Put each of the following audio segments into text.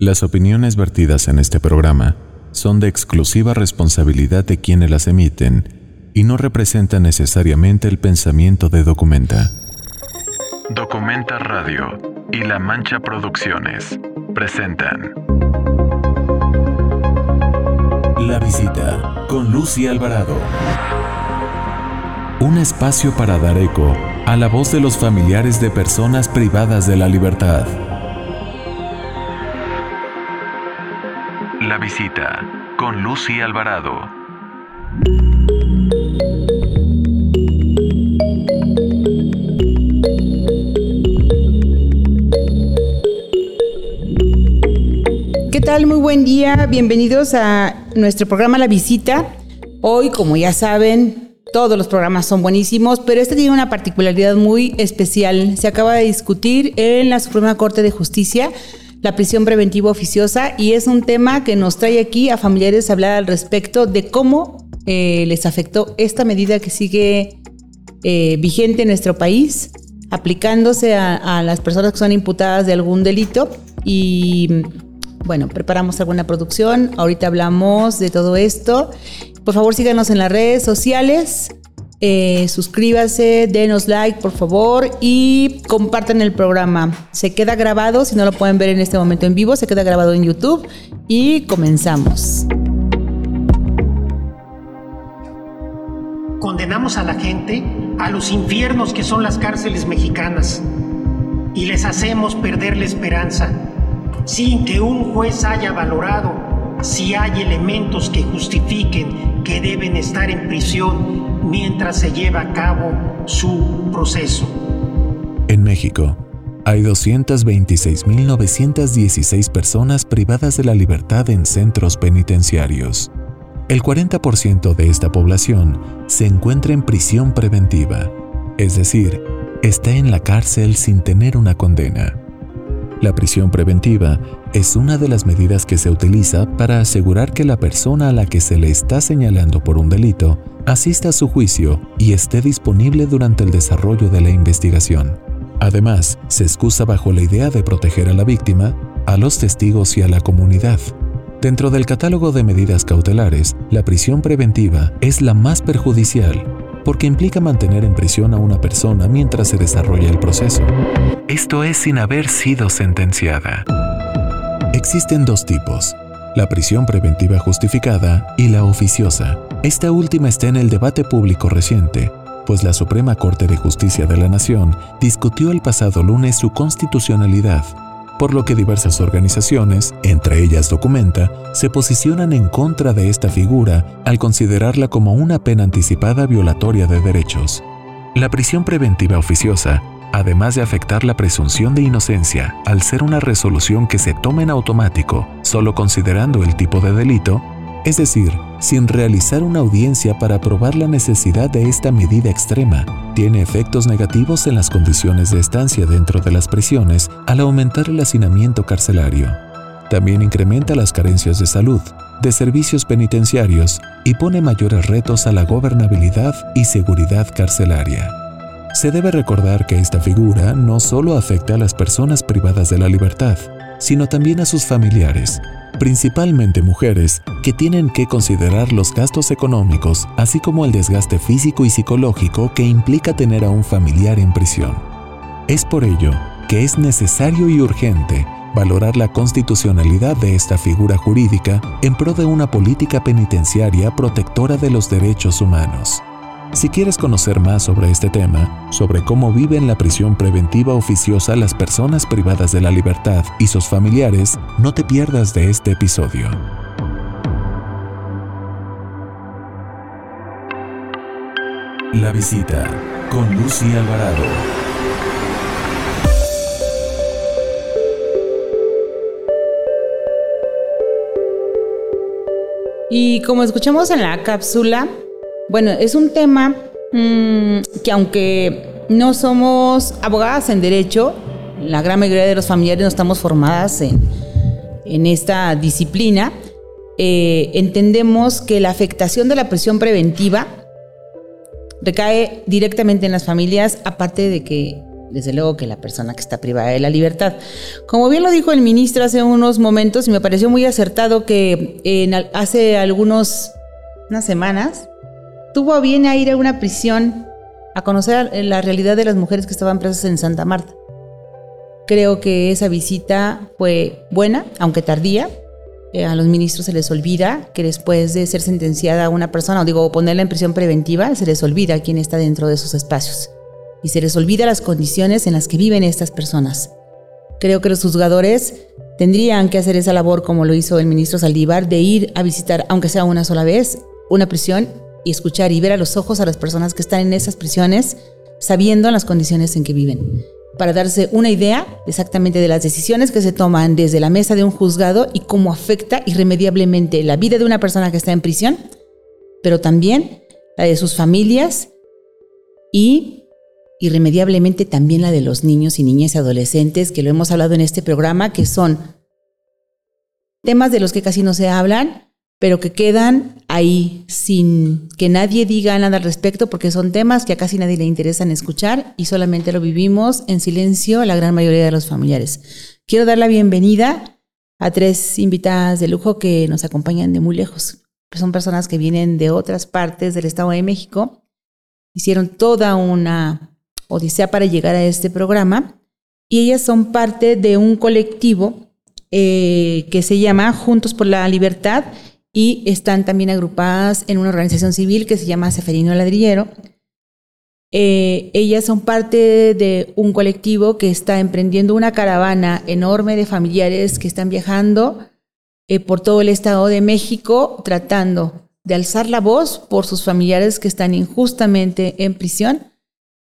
Las opiniones vertidas en este programa son de exclusiva responsabilidad de quienes las emiten y no representan necesariamente el pensamiento de Documenta. Documenta Radio y La Mancha Producciones presentan La visita con Lucy Alvarado. Un espacio para dar eco a la voz de los familiares de personas privadas de la libertad. La visita con Lucy Alvarado. ¿Qué tal? Muy buen día. Bienvenidos a nuestro programa La Visita. Hoy, como ya saben, todos los programas son buenísimos, pero este tiene una particularidad muy especial. Se acaba de discutir en la Suprema Corte de Justicia la prisión preventiva oficiosa y es un tema que nos trae aquí a familiares a hablar al respecto de cómo eh, les afectó esta medida que sigue eh, vigente en nuestro país, aplicándose a, las personas que son imputadas de algún delito y bueno, preparamos alguna producción, ahorita hablamos de todo esto. Por favor síganos en las redes sociales, eh, suscríbase, denos like, por favor, y compartan el programa. Se queda grabado, si no lo pueden ver en este momento en vivo, se queda grabado en YouTube. Y comenzamos. Condenamos a la gente a los infiernos que son las cárceles mexicanas y les hacemos perder la esperanza sin que un juez haya valorado si hay elementos que justifiquen que deben estar en prisión mientras se lleva a cabo su proceso. En México, hay 226.916 personas privadas de la libertad en centros penitenciarios. El 40% de esta población se encuentra en prisión preventiva, es decir, está en la cárcel sin tener una condena. La prisión preventiva es una de las medidas que se utiliza para asegurar que la persona a la que se le está señalando por un delito asista a su juicio y esté disponible durante el desarrollo de la investigación. Además, se excusa bajo la idea de proteger a la víctima, a los testigos y a la comunidad. Dentro del catálogo de medidas cautelares, la prisión preventiva es la más perjudicial porque implica mantener en prisión a una persona mientras se desarrolla el proceso. Esto es sin haber sido sentenciada. Existen dos tipos, la prisión preventiva justificada y la oficiosa. Esta última está en el debate público reciente, pues la Suprema Corte de Justicia de la Nación discutió el pasado lunes su constitucionalidad por lo que diversas organizaciones, entre ellas Documenta, se posicionan en contra de esta figura al considerarla como una pena anticipada violatoria de derechos. La prisión preventiva oficiosa, además de afectar la presunción de inocencia al ser una resolución que se toma en automático solo considerando el tipo de delito, es decir, sin realizar una audiencia para probar la necesidad de esta medida extrema, tiene efectos negativos en las condiciones de estancia dentro de las prisiones al aumentar el hacinamiento carcelario. También incrementa las carencias de salud, de servicios penitenciarios y pone mayores retos a la gobernabilidad y seguridad carcelaria. Se debe recordar que esta figura no solo afecta a las personas privadas de la libertad, sino también a sus familiares, principalmente mujeres, que tienen que considerar los gastos económicos, así como el desgaste físico y psicológico que implica tener a un familiar en prisión. Es por ello que es necesario y urgente valorar la constitucionalidad de esta figura jurídica en pro de una política penitenciaria protectora de los derechos humanos. Si quieres conocer más sobre este tema, sobre cómo vive en la prisión preventiva oficiosa las personas privadas de la libertad y sus familiares, no te pierdas de este episodio. La visita con Lucy Alvarado. Y como escuchamos en la cápsula, bueno, es un tema mm, que aunque no somos abogadas en derecho, la gran mayoría de los familiares no estamos formadas en, esta disciplina, eh, entendemos que la afectación de la prisión preventiva recae directamente en las familias, aparte de que desde luego que la persona que está privada de la libertad. Como bien lo dijo el ministro hace unos momentos y me pareció muy acertado que en, hace algunos unas semanas tuvo a bien a ir a una prisión a conocer la realidad de las mujeres que estaban presas en Santa Marta. Creo que esa visita fue buena, aunque tardía. Eh, a los ministros se les olvida que después de ser sentenciada una persona, o digo, ponerla en prisión preventiva, se les olvida quién está dentro de esos espacios. Y se les olvida las condiciones en las que viven estas personas. Creo que los juzgadores tendrían que hacer esa labor como lo hizo el ministro Saldívar, de ir a visitar, aunque sea una sola vez, una prisión y escuchar y ver a los ojos a las personas que están en esas prisiones, sabiendo las condiciones en que viven, para darse una idea exactamente de las decisiones que se toman desde la mesa de un juzgado y cómo afecta irremediablemente la vida de una persona que está en prisión, pero también la de sus familias y irremediablemente también la de los niños y niñas y adolescentes, que lo hemos hablado en este programa, que son temas de los que casi no se hablan, pero que quedan ahí sin que nadie diga nada al respecto porque son temas que a casi nadie le interesan escuchar y solamente lo vivimos en silencio la gran mayoría de los familiares. Quiero dar la bienvenida a tres invitadas de lujo que nos acompañan de muy lejos. Son personas que vienen de otras partes del Estado de México. Hicieron toda una odisea para llegar a este programa y ellas son parte de un colectivo eh, que se llama Juntos por la Libertad y están también agrupadas en una organización civil que se llama Seferino Ladrillero. Eh, ellas son parte de un colectivo que está emprendiendo una caravana enorme de familiares que están viajando eh, por todo el Estado de México tratando de alzar la voz por sus familiares que están injustamente en prisión,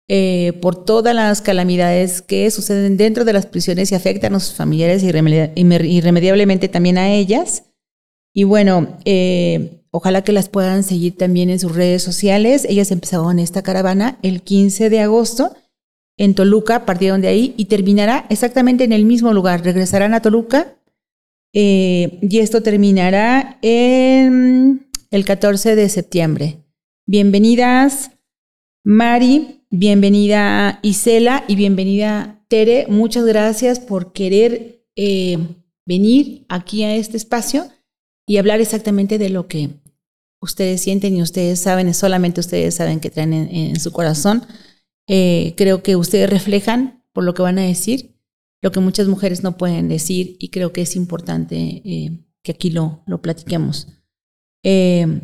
eh, por todas las calamidades que suceden dentro de las prisiones y afectan a sus familiares irremediablemente también a ellas. Y bueno, eh, ojalá que las puedan seguir también en sus redes sociales. Ellas empezaron esta caravana el 15 de agosto en Toluca, partieron de ahí y terminará exactamente en el mismo lugar. Regresarán a Toluca eh, y esto terminará en el 14 de septiembre. Bienvenidas, Mari, bienvenida Isela y bienvenida Tere. Muchas gracias por querer eh, venir aquí a este espacio y hablar exactamente de lo que ustedes sienten y ustedes saben, solamente ustedes saben que traen en, su corazón. Eh, creo que ustedes reflejan por lo que van a decir lo que muchas mujeres no pueden decir y creo que es importante eh, que aquí lo, lo platiquemos. Eh,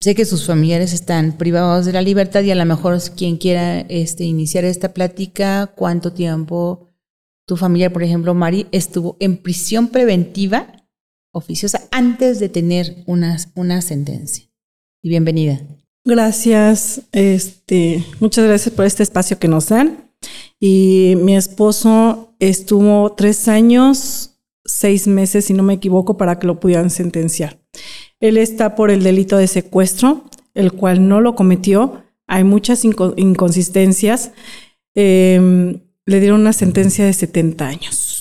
sé que sus familiares están privados de la libertad y a lo mejor quien quiera este, iniciar esta plática, cuánto tiempo tu familia, por ejemplo, Mari, estuvo en prisión preventiva oficiosa antes de tener una, una sentencia. Y bienvenida. Gracias, este, muchas gracias por este espacio que nos dan. Y mi esposo estuvo tres años, seis meses, si no me equivoco, para que lo pudieran sentenciar. Él está por el delito de secuestro, el cual no lo cometió. Hay muchas inconsistencias. Em, le dieron una sentencia de 70 años.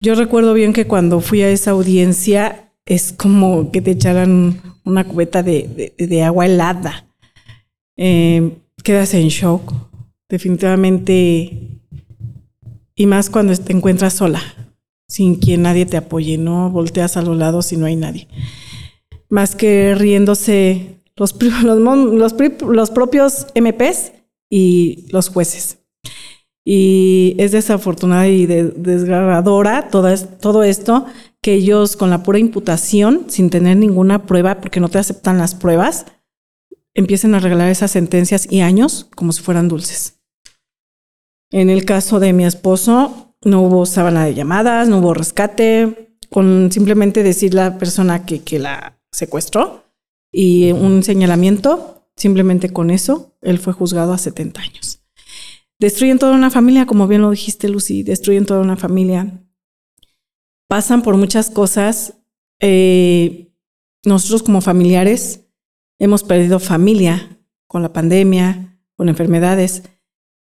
Yo recuerdo bien que cuando fui a esa audiencia es como que te echaran una cubeta de, agua helada. Eh, quedas en shock, definitivamente. Y más cuando te encuentras sola, sin que nadie te apoye, no volteas a los lados y no hay nadie. Más que riéndose los, los, los propios MPs y los jueces. Y es desafortunada y desgarradora todo esto que ellos con la pura imputación, sin tener ninguna prueba, porque no te aceptan las pruebas, empiecen a regalar esas sentencias y años como si fueran dulces. En el caso de mi esposo, no hubo sábana de llamadas, no hubo rescate, con simplemente decir la persona que, que la secuestró y un señalamiento, simplemente con eso, él fue juzgado a 70 años. Destruyen toda una familia, como bien lo dijiste, Lucy, destruyen toda una familia. Pasan por muchas cosas. Eh, nosotros como familiares hemos perdido familia con la pandemia, con enfermedades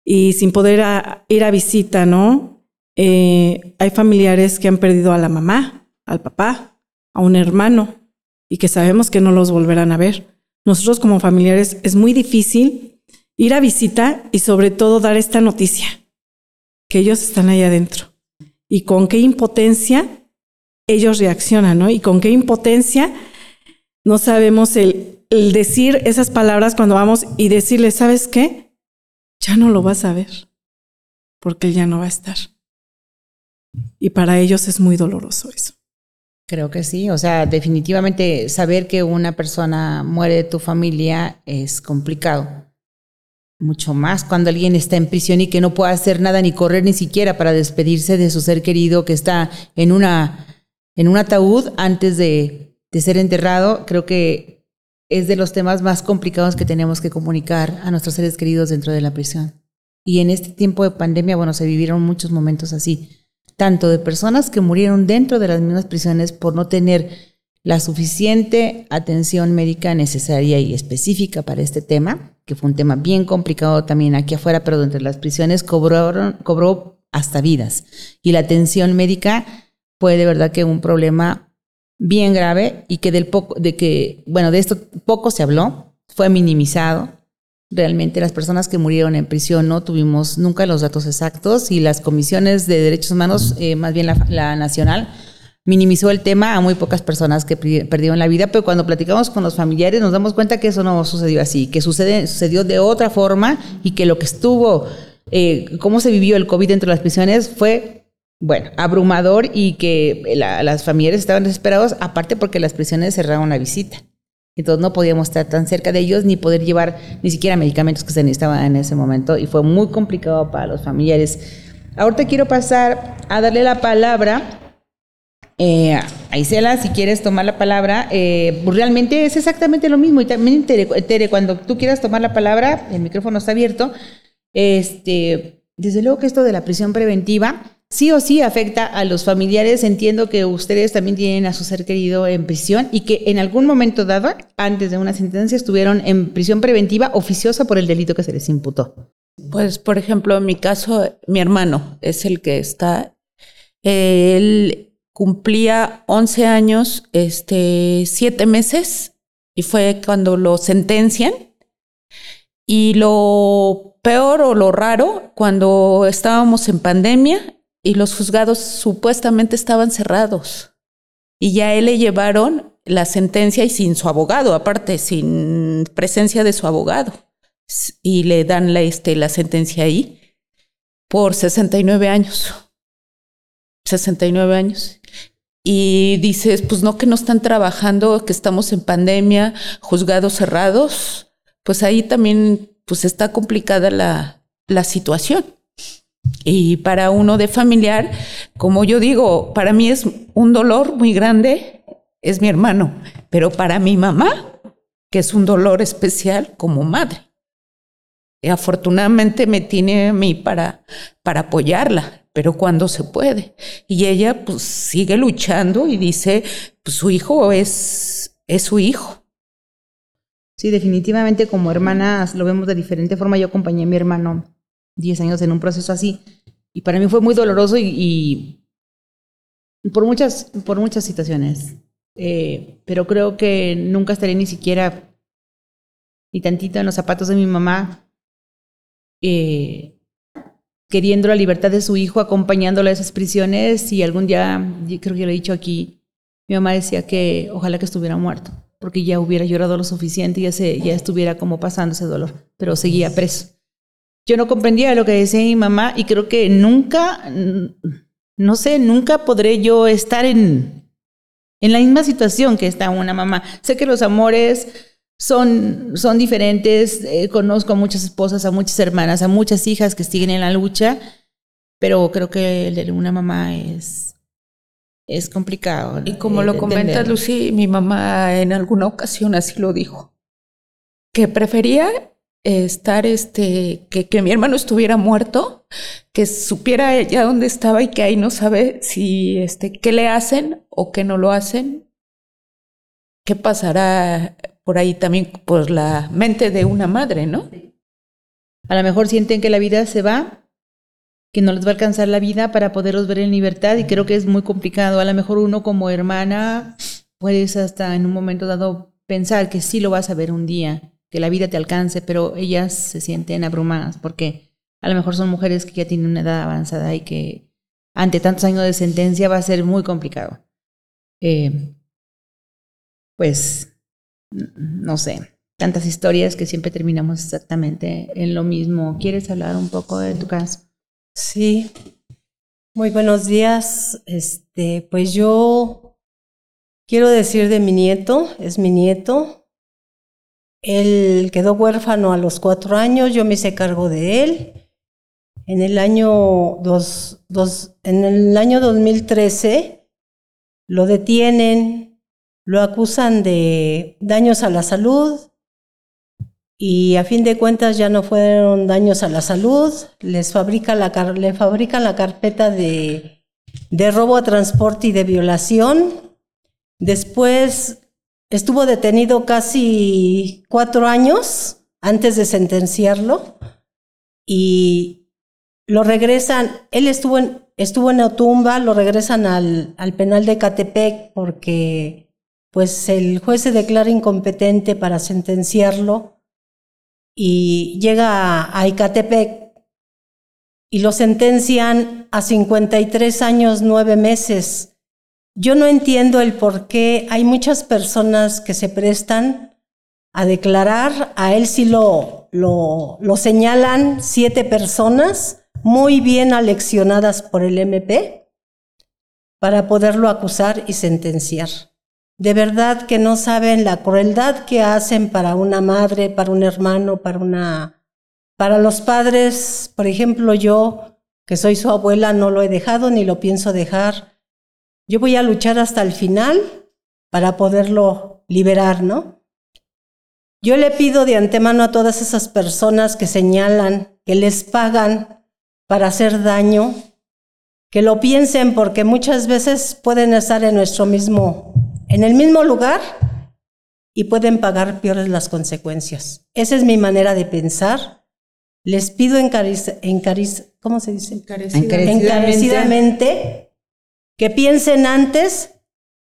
y sin poder ir a visita, ¿no? Eh, hay familiares que han perdido a la mamá, al papá, a un hermano y que sabemos que no los volverán a ver. Nosotros como familiares es muy difícil ir a visita y sobre todo dar esta noticia, que ellos están ahí adentro. Y con qué impotencia ellos reaccionan, ¿no? Y con qué impotencia no sabemos el, decir esas palabras cuando vamos y decirle, ¿sabes qué? Ya no lo vas a ver, porque él ya no va a estar. Y para ellos es muy doloroso eso. Creo que sí, o sea, definitivamente saber que una persona muere de tu familia es complicado. Mucho más cuando alguien está en prisión y que no puede hacer nada ni correr ni siquiera para despedirse de su ser querido que está en una en un ataúd antes de, de ser enterrado. Creo que es de los temas más complicados que tenemos que comunicar a nuestros seres queridos dentro de la prisión. Y en este tiempo de pandemia, bueno, se vivieron muchos momentos así tanto de personas que murieron dentro de las mismas prisiones por no tener la suficiente atención médica necesaria y específica para este tema, que fue un tema bien complicado también aquí afuera, pero dentro de las prisiones cobraron, cobró hasta vidas. Y la atención médica fue de verdad que un problema bien grave y que del poco, de que, bueno, de esto poco se habló, fue minimizado, realmente las personas que murieron en prisión no tuvimos nunca los datos exactos y las comisiones de derechos humanos, eh, más bien la, nacional, minimizó el tema a muy pocas personas que perdieron la vida, pero cuando platicamos con los familiares nos damos cuenta que eso no sucedió así, que sucedió de otra forma y que lo que estuvo, eh, cómo se vivió el COVID dentro de las prisiones fue, bueno, abrumador y que las familiares estaban desesperados, aparte porque las prisiones cerraron la visita. Entonces no podíamos estar tan cerca de ellos ni poder llevar ni siquiera medicamentos que se necesitaban en ese momento y fue muy complicado para los familiares. Ahorita quiero pasar a darle la palabra eh, a Isela, si quieres tomar la palabra, eh, pues realmente es exactamente lo mismo. Y también, Tere, cuando tú quieras tomar la palabra, el micrófono está abierto. Este, desde luego que esto de la prisión preventiva, sí o sí afecta a los familiares. Entiendo que ustedes también tienen a su ser querido en prisión y que en algún momento dado, antes de una sentencia, estuvieron en prisión preventiva oficiosa por el delito que se les imputó. Pues, por ejemplo, en mi caso, mi hermano es el que está. Él cumplía 11 años, este, 7 meses, y fue cuando lo sentencian. Y lo peor o lo raro, cuando estábamos en pandemia, y los juzgados supuestamente estaban cerrados. Y ya él le llevaron la sentencia y sin su abogado, aparte, sin presencia de su abogado. Y le dan la, este, la sentencia ahí por 69 años. 69 años. Y dices, pues no que no están trabajando, que estamos en pandemia, juzgados cerrados, pues ahí también pues está complicada la, la situación. Y para uno de familiar, como yo digo, para mí es un dolor muy grande, es mi hermano, pero para mi mamá, que es un dolor especial como madre. Y afortunadamente me tiene a mí para, para apoyarla, pero cuando se puede. Y ella pues sigue luchando y dice, pues su hijo es, es su hijo. Sí, definitivamente como hermanas lo vemos de diferente forma. Yo acompañé a mi hermano 10 años en un proceso así. Y para mí fue muy doloroso y, por, muchas, por muchas situaciones. Eh, pero creo que nunca estaré ni siquiera ni tantito en los zapatos de mi mamá, eh, queriendo la libertad de su hijo, acompañándolo a esas prisiones. Y algún día, creo que lo he dicho aquí, mi mamá decía que ojalá que estuviera muerto, porque ya hubiera llorado lo suficiente y ya, se, ya estuviera como pasando ese dolor, pero seguía preso yo no comprendía lo que decía mi mamá y creo que nunca, no sé, nunca podré yo estar en, en la misma situación que está una mamá. Sé que los amores son, son diferentes, eh, conozco a muchas esposas, a muchas hermanas, a muchas hijas que siguen en la lucha, pero creo que el de una mamá es, es complicado. Y como lo comenta Lucy, mi mamá en alguna ocasión así lo dijo, que prefería estar, este, que, que mi hermano estuviera muerto, que supiera ella dónde estaba y que ahí no sabe si, este, qué le hacen o qué no lo hacen, qué pasará por ahí también por la mente de una madre, ¿no? A lo mejor sienten que la vida se va, que no les va a alcanzar la vida para poderlos ver en libertad y creo que es muy complicado. A lo mejor uno como hermana puedes hasta en un momento dado pensar que sí lo vas a ver un día que la vida te alcance, pero ellas se sienten abrumadas porque a lo mejor son mujeres que ya tienen una edad avanzada y que ante tantos años de sentencia va a ser muy complicado. Eh, pues, no sé, tantas historias que siempre terminamos exactamente en lo mismo. ¿Quieres hablar un poco de tu caso? Sí. Muy buenos días. Este, pues yo quiero decir de mi nieto, es mi nieto. Él quedó huérfano a los cuatro años, yo me hice cargo de él. En el año, dos, dos, en el año 2013 lo detienen, lo acusan de daños a la salud y a fin de cuentas ya no fueron daños a la salud, les fabrica la, le fabrican la carpeta de, de robo a transporte y de violación. Después estuvo detenido casi cuatro años antes de sentenciarlo y lo regresan, él estuvo en, estuvo en Otumba, lo regresan al, al penal de Catepec porque pues el juez se declara incompetente para sentenciarlo y llega a, Icatepec y lo sentencian a 53 años, nueve meses. Yo no entiendo el por qué hay muchas personas que se prestan a declarar, a él sí lo, lo, lo señalan siete personas, muy bien aleccionadas por el MP para poderlo acusar y sentenciar. De verdad que no saben la crueldad que hacen para una madre, para un hermano, para una para los padres, por ejemplo, yo que soy su abuela no lo he dejado ni lo pienso dejar. Yo voy a luchar hasta el final para poderlo liberar, ¿no? Yo le pido de antemano a todas esas personas que señalan, que les pagan para hacer daño, que lo piensen porque muchas veces pueden estar en nuestro mismo, en el mismo lugar y pueden pagar peores las consecuencias. Esa es mi manera de pensar. Les pido encariz, ¿cómo se dice? Encarecidamente. encarecidamente que piensen antes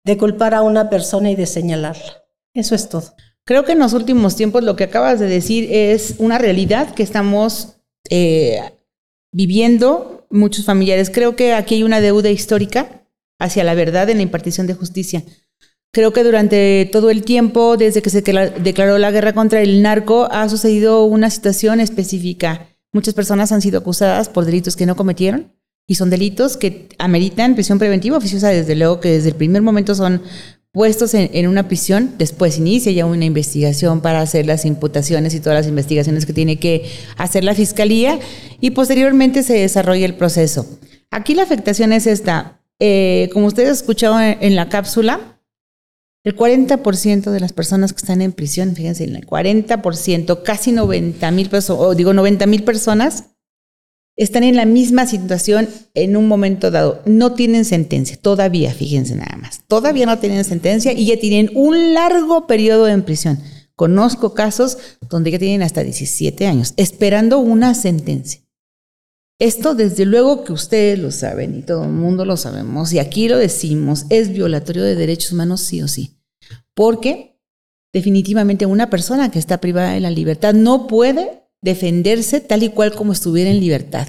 de culpar a una persona y de señalarla. Eso es todo. Creo que en los últimos tiempos lo que acabas de decir es una realidad que estamos eh, viviendo muchos familiares. Creo que aquí hay una deuda histórica hacia la verdad en la impartición de justicia. Creo que durante todo el tiempo, desde que se declaró la guerra contra el narco, ha sucedido una situación específica. Muchas personas han sido acusadas por delitos que no cometieron y son delitos que ameritan prisión preventiva oficiosa, desde luego que desde el primer momento son puestos en, una prisión, después inicia ya una investigación para hacer las imputaciones y todas las investigaciones que tiene que hacer la fiscalía y posteriormente se desarrolla el proceso. Aquí la afectación es esta. Eh, como ustedes escucharon en, en la cápsula, el 40% de las personas que están en prisión, fíjense, el 40%, casi 90 mil personas, o digo 90 mil personas, están en la misma situación en un momento dado. No tienen sentencia, todavía, fíjense nada más. Todavía no tienen sentencia y ya tienen un largo periodo en prisión. Conozco casos donde ya tienen hasta 17 años esperando una sentencia. Esto desde luego que ustedes lo saben y todo el mundo lo sabemos y aquí lo decimos, es violatorio de derechos humanos sí o sí. Porque definitivamente una persona que está privada de la libertad no puede defenderse tal y cual como estuviera en libertad.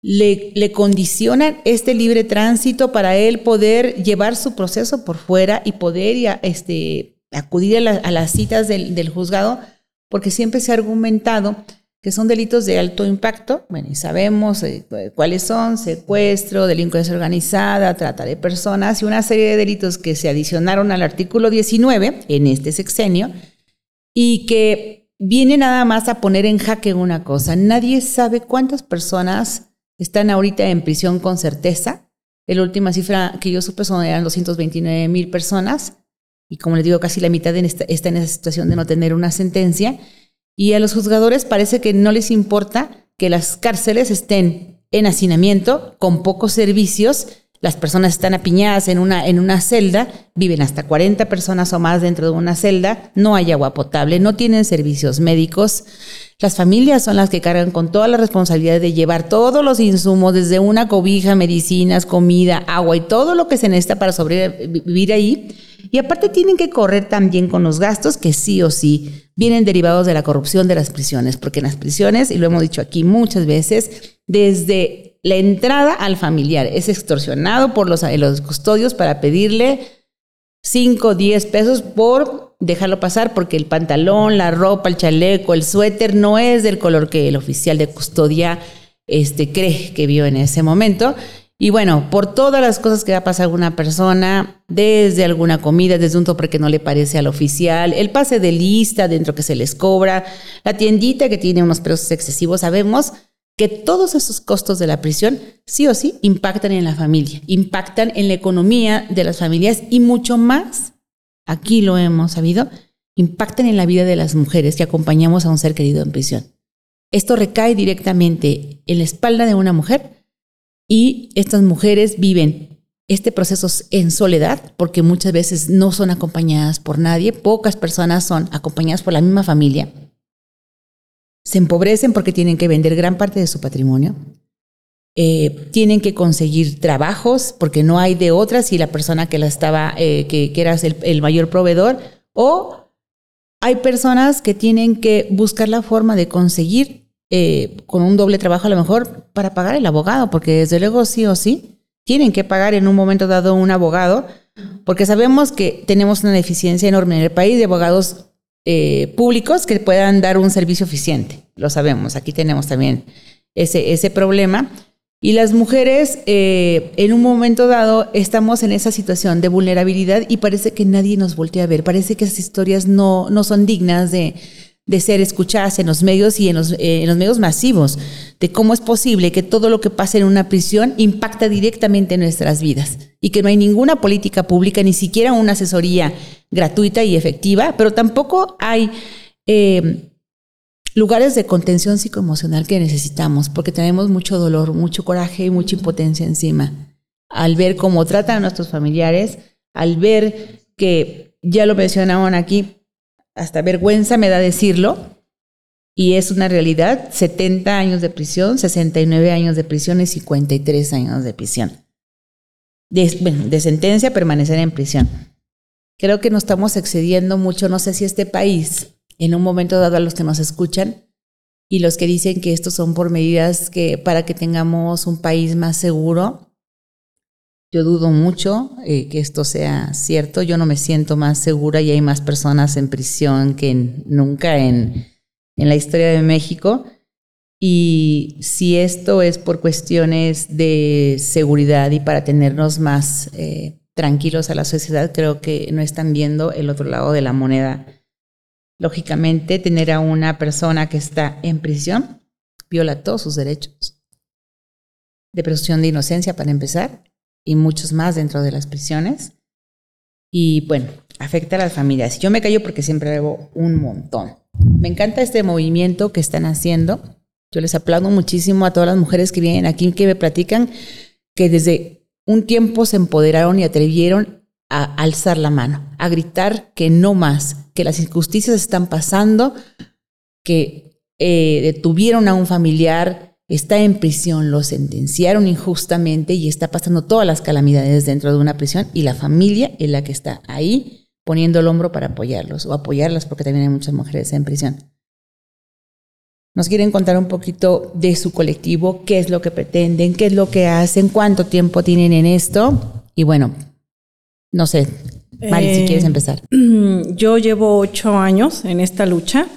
Le, le, condicionan este libre tránsito para él poder llevar su proceso por fuera y poder este, acudir a, las citas del, del, juzgado, porque siempre se ha argumentado que son delitos de alto impacto, bueno, y sabemos eh, cuáles son, secuestro, delincuencia organizada, trata de personas y una serie de delitos que se adicionaron al artículo 19 en este sexenio y que viene nada más a poner en jaque una cosa. Nadie sabe cuántas personas están ahorita en prisión con certeza. La última cifra que yo supe son eran 229 mil personas. Y como les digo, casi la mitad está, está en esa situación de no tener una sentencia. Y a los juzgadores parece que no les importa que las cárceles estén en hacinamiento, con pocos servicios, las personas están apiñadas en una, en una celda, viven hasta 40 personas o más dentro de una celda, no hay agua potable, no tienen servicios médicos. Las familias son las que cargan con toda la responsabilidad de llevar todos los insumos, desde una cobija, medicinas, comida, agua y todo lo que se necesita para sobrevivir ahí. Y aparte tienen que correr también con los gastos que sí o sí vienen derivados de la corrupción de las prisiones, porque en las prisiones, y lo hemos dicho aquí muchas veces, desde la entrada al familiar es extorsionado por los, los custodios para pedirle 5 o 10 pesos por dejarlo pasar porque el pantalón, la ropa, el chaleco, el suéter no es del color que el oficial de custodia este, cree que vio en ese momento. Y bueno, por todas las cosas que va a pasar una persona, desde alguna comida, desde un tope que no le parece al oficial, el pase de lista dentro que se les cobra, la tiendita que tiene unos precios excesivos, sabemos que todos esos costos de la prisión sí o sí impactan en la familia, impactan en la economía de las familias y mucho más, aquí lo hemos sabido, impactan en la vida de las mujeres que acompañamos a un ser querido en prisión. Esto recae directamente en la espalda de una mujer y estas mujeres viven este proceso en soledad porque muchas veces no son acompañadas por nadie, pocas personas son acompañadas por la misma familia se empobrecen porque tienen que vender gran parte de su patrimonio, eh, tienen que conseguir trabajos porque no hay de otras si la persona que la estaba, eh, que, que era el, mayor proveedor, o hay personas que tienen que buscar la forma de conseguir eh, con un doble trabajo a lo mejor para pagar el abogado, porque desde luego sí o sí tienen que pagar en un momento dado un abogado, porque sabemos que tenemos una deficiencia enorme en el país de abogados eh, públicos que puedan dar un servicio eficiente. Lo sabemos, aquí tenemos también ese, ese problema. Y las mujeres, eh, en un momento dado, estamos en esa situación de vulnerabilidad y parece que nadie nos voltea a ver. Parece que esas historias no, no son dignas de, de ser escuchadas en los medios y en los, eh, en los medios masivos, de cómo es posible que todo lo que pasa en una prisión impacta directamente en nuestras vidas y que no hay ninguna política pública, ni siquiera una asesoría gratuita y efectiva, pero tampoco hay eh, lugares de contención psicoemocional que necesitamos, porque tenemos mucho dolor, mucho coraje y mucha impotencia encima. Al ver cómo tratan a nuestros familiares, al ver que, ya lo mencionaban aquí, hasta vergüenza me da decirlo, y es una realidad, 70 años de prisión, 69 años de prisión y 53 años de prisión. De, bueno, de sentencia permanecer en prisión. Creo que nos estamos excediendo mucho, no sé si este país, en un momento dado a los que nos escuchan y los que dicen que estos son por medidas que para que tengamos un país más seguro, yo dudo mucho eh, que esto sea cierto. Yo no me siento más segura y hay más personas en prisión que nunca en, en, la historia de México. Y si esto es por cuestiones de seguridad y para tenernos más eh, tranquilos a la sociedad, creo que no están viendo el otro lado de la moneda. Lógicamente, tener a una persona que está en prisión viola todos sus derechos. De presunción de inocencia, para empezar, y muchos más dentro de las prisiones. Y bueno, afecta a las familias. Yo me callo porque siempre hago un montón. Me encanta este movimiento que están haciendo. Yo les aplaudo muchísimo a todas las mujeres que vienen aquí, que me platican que desde un tiempo se empoderaron y atrevieron a alzar la mano, a gritar que no más, que las injusticias están pasando, que eh, detuvieron a un familiar, está en prisión, lo sentenciaron injustamente y está pasando todas las calamidades dentro de una prisión y la familia es la que está ahí poniendo el hombro para apoyarlos o apoyarlas porque también hay muchas mujeres en prisión. Nos quieren contar un poquito de su colectivo, qué es lo que pretenden, qué es lo que hacen, cuánto tiempo tienen en esto. Y bueno, no sé, Mari, si eh, quieres empezar. Yo llevo ocho años en esta lucha.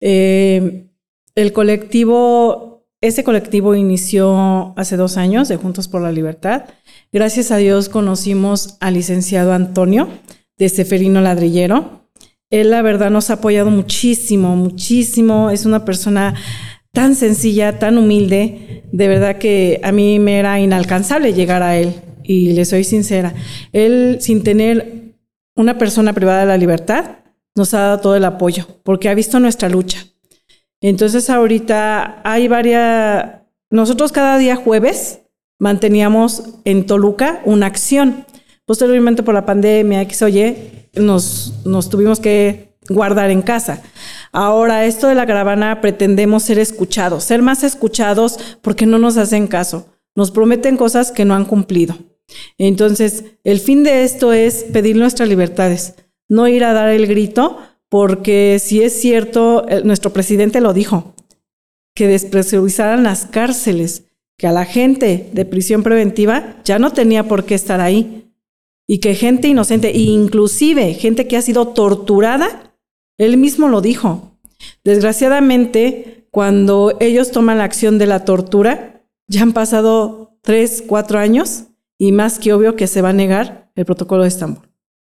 Eh, el colectivo este colectivo inició hace dos años de Juntos por la Libertad. Gracias a Dios conocimos al licenciado Antonio de Seferino Ladrillero. Él, la verdad, nos ha apoyado muchísimo, muchísimo. Es una persona tan sencilla, tan humilde. De verdad que a mí me era inalcanzable llegar a él. Y le soy sincera. Él, sin tener una persona privada de la libertad, nos ha dado todo el apoyo, porque ha visto nuestra lucha entonces ahorita hay varias, nosotros cada día jueves manteníamos en Toluca una acción. Posteriormente por la pandemia, X oye, nos, nos tuvimos que guardar en casa. Ahora, esto de la caravana pretendemos ser escuchados, ser más escuchados porque no nos hacen caso. Nos prometen cosas que no han cumplido. Entonces, el fin de esto es pedir nuestras libertades, no ir a dar el grito, porque si es cierto, nuestro presidente lo dijo, que despresurizaran las cárceles, que a la gente de prisión preventiva ya no tenía por qué estar ahí, y que gente inocente, inclusive gente que ha sido torturada, él mismo lo dijo. Desgraciadamente, cuando ellos toman la acción de la tortura, ya han pasado tres, cuatro años y más que obvio que se va a negar el protocolo de Estambul.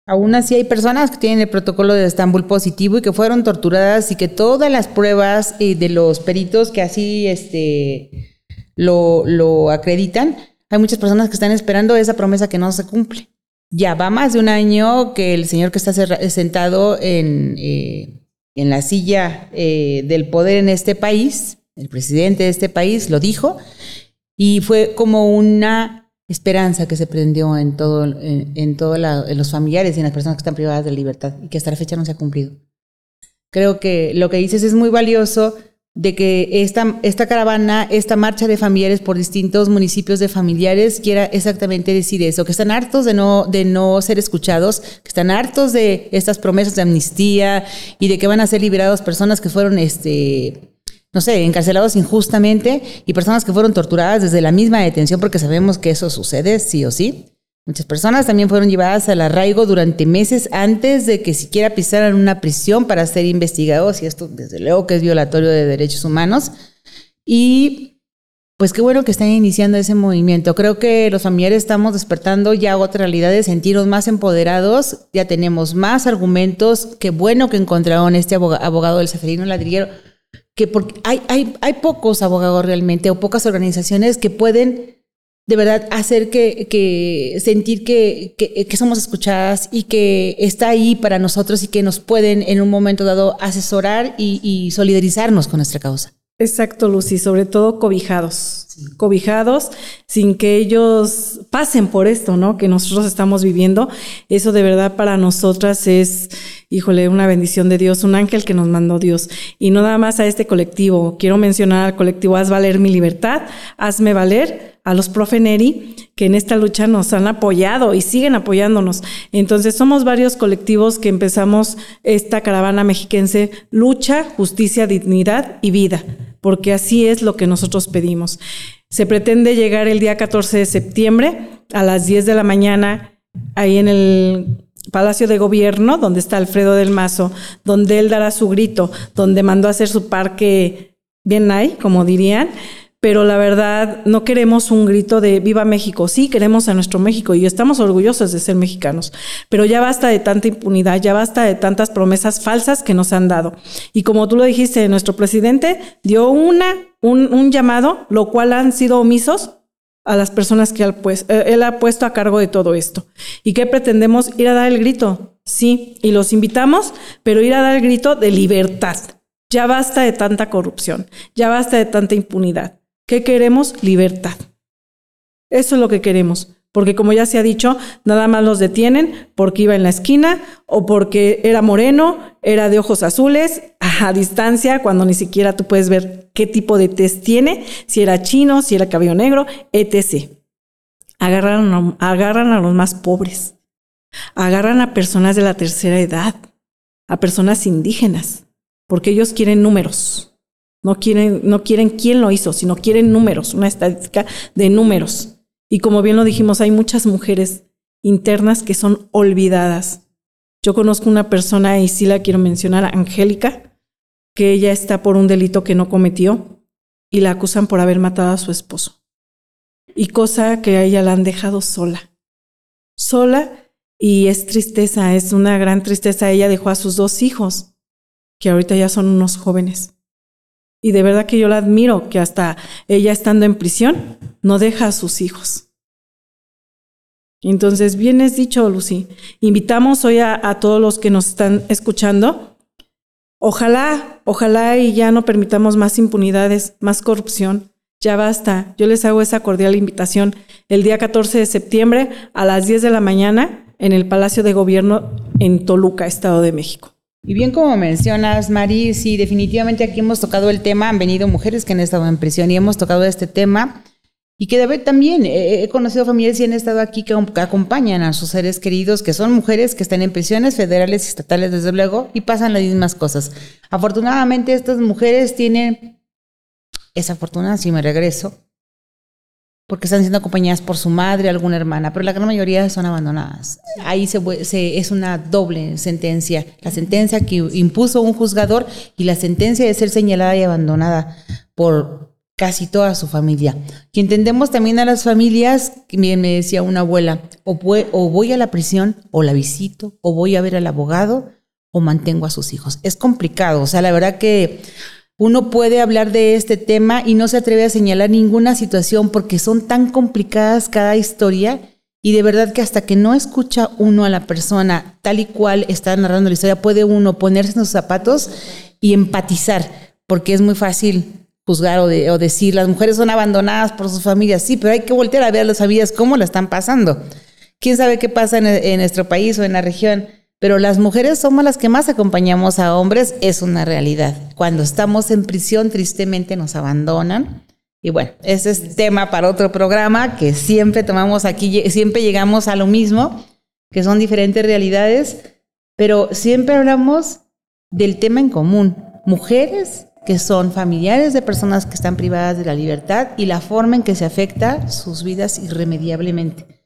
Aún así hay personas que tienen el protocolo de Estambul positivo y que fueron torturadas y que todas las pruebas eh, de los peritos que así este, lo, lo acreditan, hay muchas personas que están esperando esa promesa que no se cumple. Ya va más de un año que el señor que está sentado en, eh, en la silla eh, del poder en este país, el presidente de este país, lo dijo, y fue como una esperanza que se prendió en todo, en, en todo los familiares y en las personas que están privadas de libertad y que hasta la fecha no se ha cumplido. Creo que lo que dices es muy valioso de que esta, esta caravana, esta marcha de familiares por distintos municipios de familiares quiera exactamente decir eso, que están hartos de no, de no ser escuchados, que están hartos de estas promesas de amnistía y de que van a ser liberados personas que fueron este, no sé, encarcelados injustamente y personas que fueron torturadas desde la misma detención, porque sabemos que eso sucede sí o sí. Muchas personas también fueron llevadas al arraigo durante meses antes de que siquiera pisaran una prisión para ser investigados, y esto desde luego que es violatorio de derechos humanos. Y pues qué bueno que están iniciando ese movimiento. Creo que los familiares estamos despertando ya otra realidad de sentirnos más empoderados, ya tenemos más argumentos. Qué bueno que encontraron este abogado del Seferino Ladrillero que porque hay, hay, hay pocos abogados realmente o pocas organizaciones que pueden de verdad hacer que, que sentir que, que, somos escuchadas y que está ahí para nosotros y que nos pueden en un momento dado asesorar y, y solidarizarnos con nuestra causa. Exacto, Lucy, sobre todo cobijados, cobijados sin que ellos pasen por esto, ¿no? Que nosotros estamos viviendo. Eso de verdad para nosotras es híjole, una bendición de Dios, un ángel que nos mandó Dios. Y no nada más a este colectivo, quiero mencionar al colectivo Haz Valer mi Libertad, Hazme Valer, a los Profeneri, que en esta lucha nos han apoyado y siguen apoyándonos. Entonces somos varios colectivos que empezamos esta caravana mexiquense, lucha, justicia, dignidad y vida, porque así es lo que nosotros pedimos. Se pretende llegar el día 14 de septiembre a las 10 de la mañana ahí en el Palacio de Gobierno, donde está Alfredo del Mazo, donde él dará su grito, donde mandó a hacer su parque bien ahí, como dirían, pero la verdad no queremos un grito de viva México, sí queremos a nuestro México y estamos orgullosos de ser mexicanos, pero ya basta de tanta impunidad, ya basta de tantas promesas falsas que nos han dado. Y como tú lo dijiste, nuestro presidente dio una, un, un llamado, lo cual han sido omisos a las personas que eh, él, ha puesto a cargo de todo esto. ¿Y qué pretendemos? Ir a dar el grito. Sí, y los invitamos, pero ir a dar el grito de libertad. Ya basta de tanta corrupción, ya basta de tanta impunidad. ¿Qué queremos? Libertad. Eso es lo que queremos porque como ya se ha dicho, nada más los detienen porque iba en la esquina o porque era moreno, era de ojos azules, a distancia, cuando ni siquiera tú puedes ver qué tipo de test tiene, si era chino, si era cabello negro, etc. Agarran, agarran a los más pobres, agarran a personas de la tercera edad, a personas indígenas, porque ellos quieren números. No quieren, no quieren quién lo hizo, sino quieren números, una estadística de números. Y como bien lo dijimos, hay muchas mujeres internas que son olvidadas. Yo conozco una persona, y sí la quiero mencionar, Angélica, que ella está por un delito que no cometió y la acusan por haber matado a su esposo. Y cosa que a ella la han dejado sola. Sola y es tristeza, es una gran tristeza. Ella dejó a sus dos hijos, que ahorita ya son unos jóvenes. Y de verdad que yo la admiro, que hasta ella estando en prisión no deja a sus hijos. Entonces, bien es dicho, Lucy. Invitamos hoy a, a todos los que nos están escuchando. Ojalá, ojalá y ya no permitamos más impunidades, más corrupción, Ya basta. Yo les hago esa cordial invitación el día 14 de septiembre a las 10 de la mañana en el Palacio de Gobierno en Toluca, Estado de México. Y bien como mencionas, Mari, sí, definitivamente aquí hemos tocado el tema, han venido mujeres que han estado en prisión y hemos tocado este tema. Y que debe, también he conocido familias y han estado aquí que, acompañan a sus seres queridos, que son mujeres que están en prisiones federales y estatales, desde luego, y pasan las mismas cosas. Afortunadamente, estas mujeres tienen esa fortuna, si me regreso, porque están siendo acompañadas por su madre, alguna hermana, pero la gran mayoría son abandonadas. Ahí se, es una doble sentencia, la sentencia que impuso un juzgador y la sentencia de ser señalada y abandonada por casi toda su familia. Y entendemos también a las familias, que me decía una abuela, o o voy a la prisión, o la visito, o voy a ver al abogado, o mantengo a sus hijos. Es complicado, o sea, la verdad que uno puede hablar de este tema y no se atreve a señalar ninguna situación porque son tan complicadas cada historia y de verdad que hasta que no escucha uno a la persona tal y cual está narrando la historia, puede uno ponerse en sus zapatos y empatizar, porque es muy fácil juzgar o, decir las mujeres son abandonadas por sus familias. Sí, pero hay que voltear a ver a las familias cómo la están pasando. ¿Quién sabe qué pasa en nuestro país o en la región? Pero las mujeres somos las que más acompañamos a hombres, es una realidad. Cuando estamos en prisión, tristemente nos abandonan. Y bueno, ese es tema para otro programa que siempre tomamos aquí, siempre llegamos a lo mismo, que son diferentes realidades, pero siempre hablamos del tema en común. Mujeres que son familiares de personas que están privadas de la libertad y la forma en que se afecta sus vidas irremediablemente.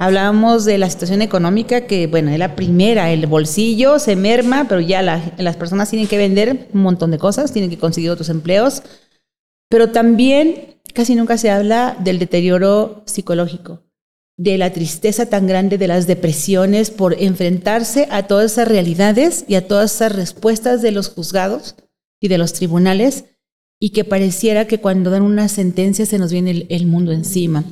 Hablábamos de la situación económica, que bueno, es la primera, el bolsillo se merma, pero ya las personas tienen que vender un montón de cosas, tienen que conseguir otros empleos, pero también casi nunca se habla del deterioro psicológico, de la tristeza tan grande, de las depresiones por enfrentarse a todas esas realidades y a todas esas respuestas de los juzgados y de los tribunales, y que pareciera que cuando dan una sentencia se nos viene el mundo encima.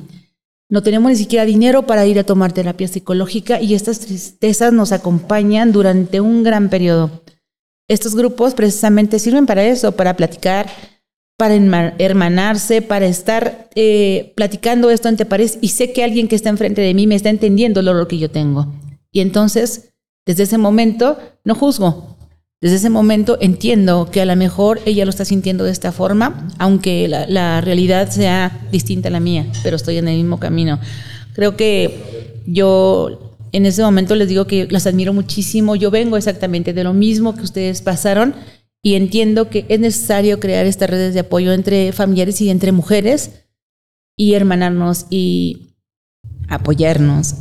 No tenemos ni siquiera dinero para ir a tomar terapia psicológica y estas tristezas nos acompañan durante un gran periodo. Estos grupos precisamente sirven para eso, para platicar, para hermanarse, para estar eh, platicando esto ante pares y sé que alguien que está enfrente de mí me está entendiendo lo que yo tengo. Y entonces, desde ese momento, no juzgo, desde ese momento entiendo que a lo mejor ella lo está sintiendo de esta forma, aunque la, realidad sea distinta a la mía, pero estoy en el mismo camino. Creo que yo en ese momento les digo que las admiro muchísimo. Yo vengo exactamente de lo mismo que ustedes pasaron y entiendo que es necesario crear estas redes de apoyo entre familiares y entre mujeres y hermanarnos y apoyarnos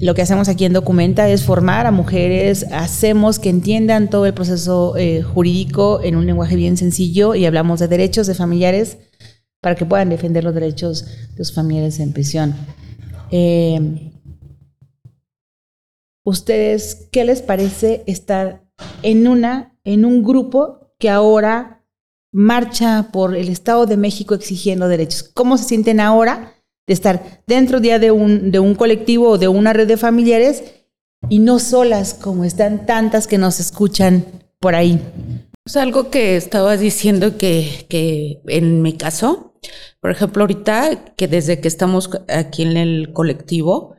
lo que hacemos aquí en Documenta es formar a mujeres, hacemos que entiendan todo el proceso eh, jurídico en un lenguaje bien sencillo y hablamos de derechos de familiares para que puedan defender los derechos de sus familiares en prisión. Eh, ¿Ustedes qué les parece estar en, una, en un grupo que ahora marcha por el Estado de México exigiendo derechos? ¿Cómo se sienten ahora? De estar dentro ya de un, de un colectivo o de una red de familiares y no solas como están tantas que nos escuchan por ahí. Es algo que estabas diciendo que, que en mi caso, por ejemplo, ahorita que desde que estamos aquí en el colectivo,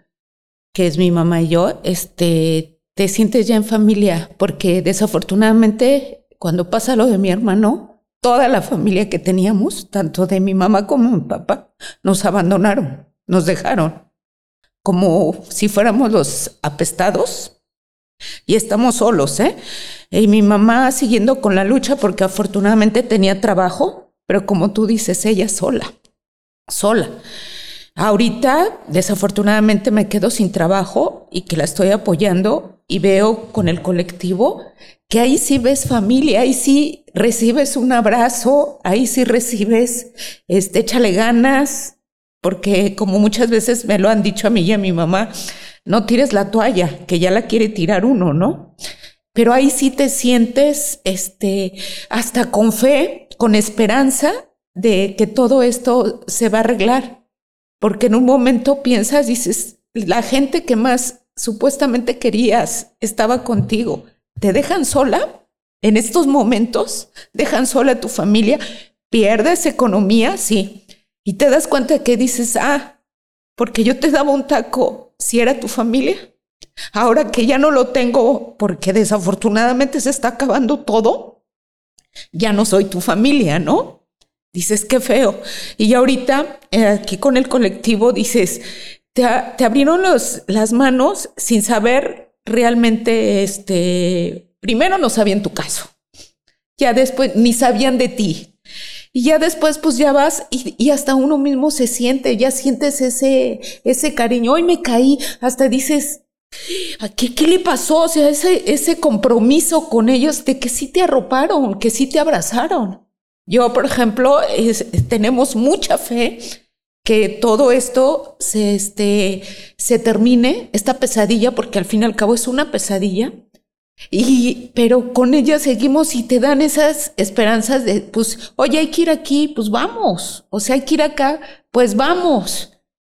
que es mi mamá y yo, este, te sientes ya en familia, porque desafortunadamente cuando pasa lo de mi hermano, toda la familia que teníamos, tanto de mi mamá como mi papá, nos abandonaron, nos dejaron, como si fuéramos los apestados. Y estamos solos, ¿eh? Y mi mamá siguiendo con la lucha porque afortunadamente tenía trabajo, pero como tú dices, ella sola, sola. Ahorita, desafortunadamente, me quedo sin trabajo y que la estoy apoyando y veo con el colectivo que ahí sí ves familia, ahí sí recibes un abrazo, ahí sí recibes, este, échale ganas, porque como muchas veces me lo han dicho a mí y a mi mamá, no tires la toalla, que ya la quiere tirar uno, ¿no? Pero ahí sí te sientes, este, hasta con fe, con esperanza de que todo esto se va a arreglar porque en un momento piensas, dices, la gente que más supuestamente querías estaba contigo, ¿te dejan sola? En estos momentos, dejan sola a tu familia, pierdes economía, sí, Y te das cuenta que dices, ah, porque yo te daba un taco si era tu familia. Ahora que ya no lo tengo porque desafortunadamente se está acabando todo, ya no soy tu familia, ¿no? Dices, qué feo. Y ahorita, eh, aquí con el colectivo, dices, te, abrieron los, las manos sin saber realmente, este, primero no sabían tu caso, ya después ni sabían de ti. Y ya después, pues ya vas y, hasta uno mismo se siente, ya sientes ese, ese cariño. Hoy me caí, hasta dices, ¿qué, qué le pasó? O sea, ese, ese compromiso con ellos de que sí te arroparon, que sí te abrazaron. Yo, por ejemplo, es, tenemos mucha fe que todo esto se, este, se termine, esta pesadilla, porque al fin y al cabo es una pesadilla, y, pero con ella seguimos y te dan esas esperanzas de, pues, oye, hay que ir aquí, pues vamos. O sea, hay que ir acá, pues vamos.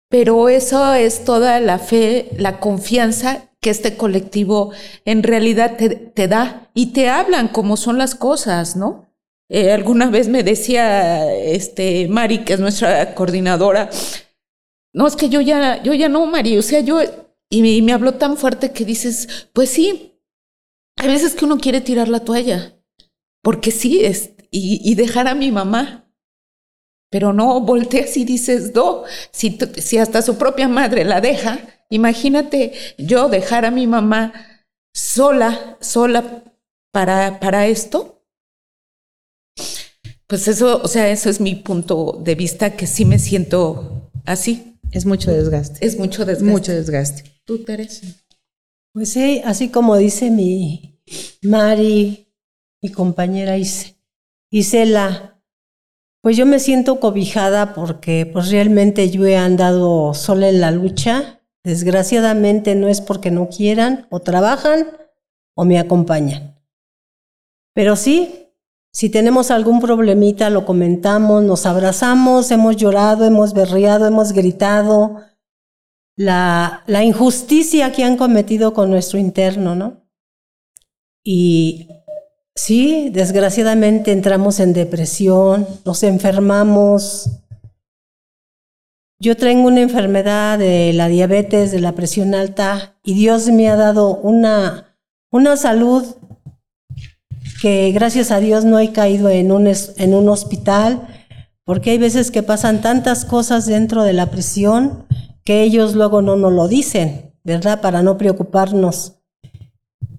Pero eso es toda la fe, la confianza que este colectivo en realidad te, te da y te hablan como son las cosas, ¿no? Eh, alguna vez me decía este Mari, que es nuestra coordinadora, no, es que yo ya, yo ya no, Mari, o sea, yo, y me, habló tan fuerte que dices, pues sí, hay veces que uno quiere tirar la toalla, porque sí, es, y, y dejar a mi mamá. Pero no volteas y dices, no, si, si hasta su propia madre la deja, imagínate yo dejar a mi mamá sola, sola para, para esto. Pues eso, o sea, eso es mi punto de vista, que sí me siento así. Es mucho desgaste. Es mucho desgaste. Mucho desgaste. ¿Tú, Teresa? Pues sí, así como dice mi, Mari, mi compañera Isela, pues yo me siento cobijada porque pues realmente yo he andado sola en la lucha. Desgraciadamente no es porque no quieran, o trabajan o me acompañan. Pero sí, si tenemos algún problemita, lo comentamos, nos abrazamos, hemos llorado, hemos berreado, hemos gritado. La, la injusticia que han cometido con nuestro interno, ¿no? Y sí, desgraciadamente entramos en depresión, nos enfermamos. Yo tengo una enfermedad de la diabetes, de la presión alta, y Dios me ha dado una, una salud que gracias a Dios no he caído en un, en un hospital, porque hay veces que pasan tantas cosas dentro de la prisión que ellos luego no nos lo dicen, ¿verdad? Para no preocuparnos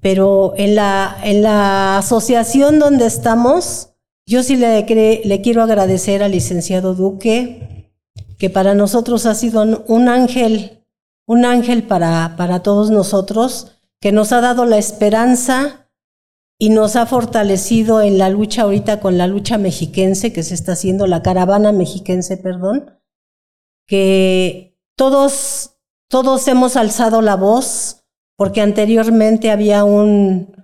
pero en la, en la asociación donde estamos, yo sí le, le quiero agradecer al licenciado Duque, que para nosotros ha sido un ángel, un ángel para, para todos nosotros, que nos ha dado la esperanza y nos ha fortalecido en la lucha ahorita con la lucha mexiquense que se está haciendo, la caravana mexiquense, perdón, que todos, todos hemos alzado la voz porque anteriormente había un,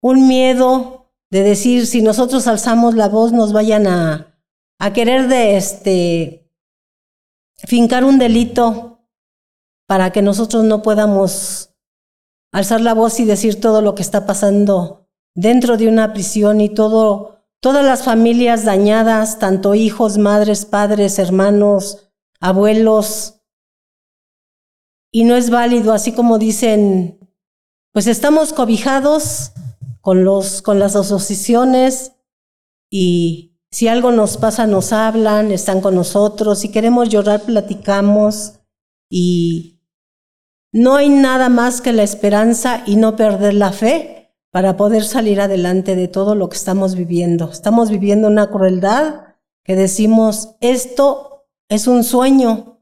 un miedo de decir si nosotros alzamos la voz nos vayan a, a querer este fincar un delito para que nosotros no podamos alzar la voz y decir todo lo que está pasando dentro de una prisión y todo todas las familias dañadas, tanto hijos, madres, padres, hermanos, abuelos. Y no es válido, así como dicen pues estamos cobijados con, los, con las asociaciones y si algo nos pasa nos hablan, están con nosotros, si queremos llorar platicamos y no hay nada más que la esperanza y no perder la fe para poder salir adelante de todo lo que estamos viviendo. Estamos viviendo una crueldad que decimos, esto es un sueño,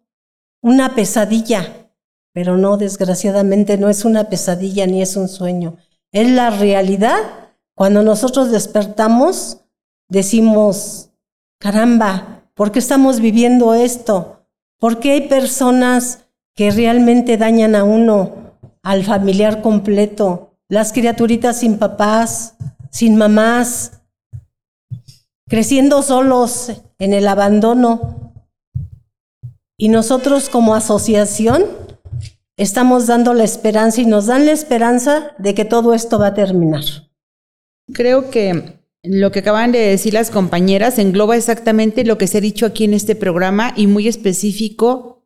una pesadilla, pero no, desgraciadamente no es una pesadilla ni es un sueño. Es la realidad. Cuando nosotros despertamos, decimos, caramba, ¿por qué estamos viviendo esto? ¿Por qué hay personas que realmente dañan a uno, al familiar completo? Las criaturitas sin papás, sin mamás, creciendo solos en el abandono. Y nosotros como asociación estamos dando la esperanza y nos dan la esperanza de que todo esto va a terminar. Creo que lo que acaban de decir las compañeras engloba exactamente lo que se ha dicho aquí en este programa y muy específico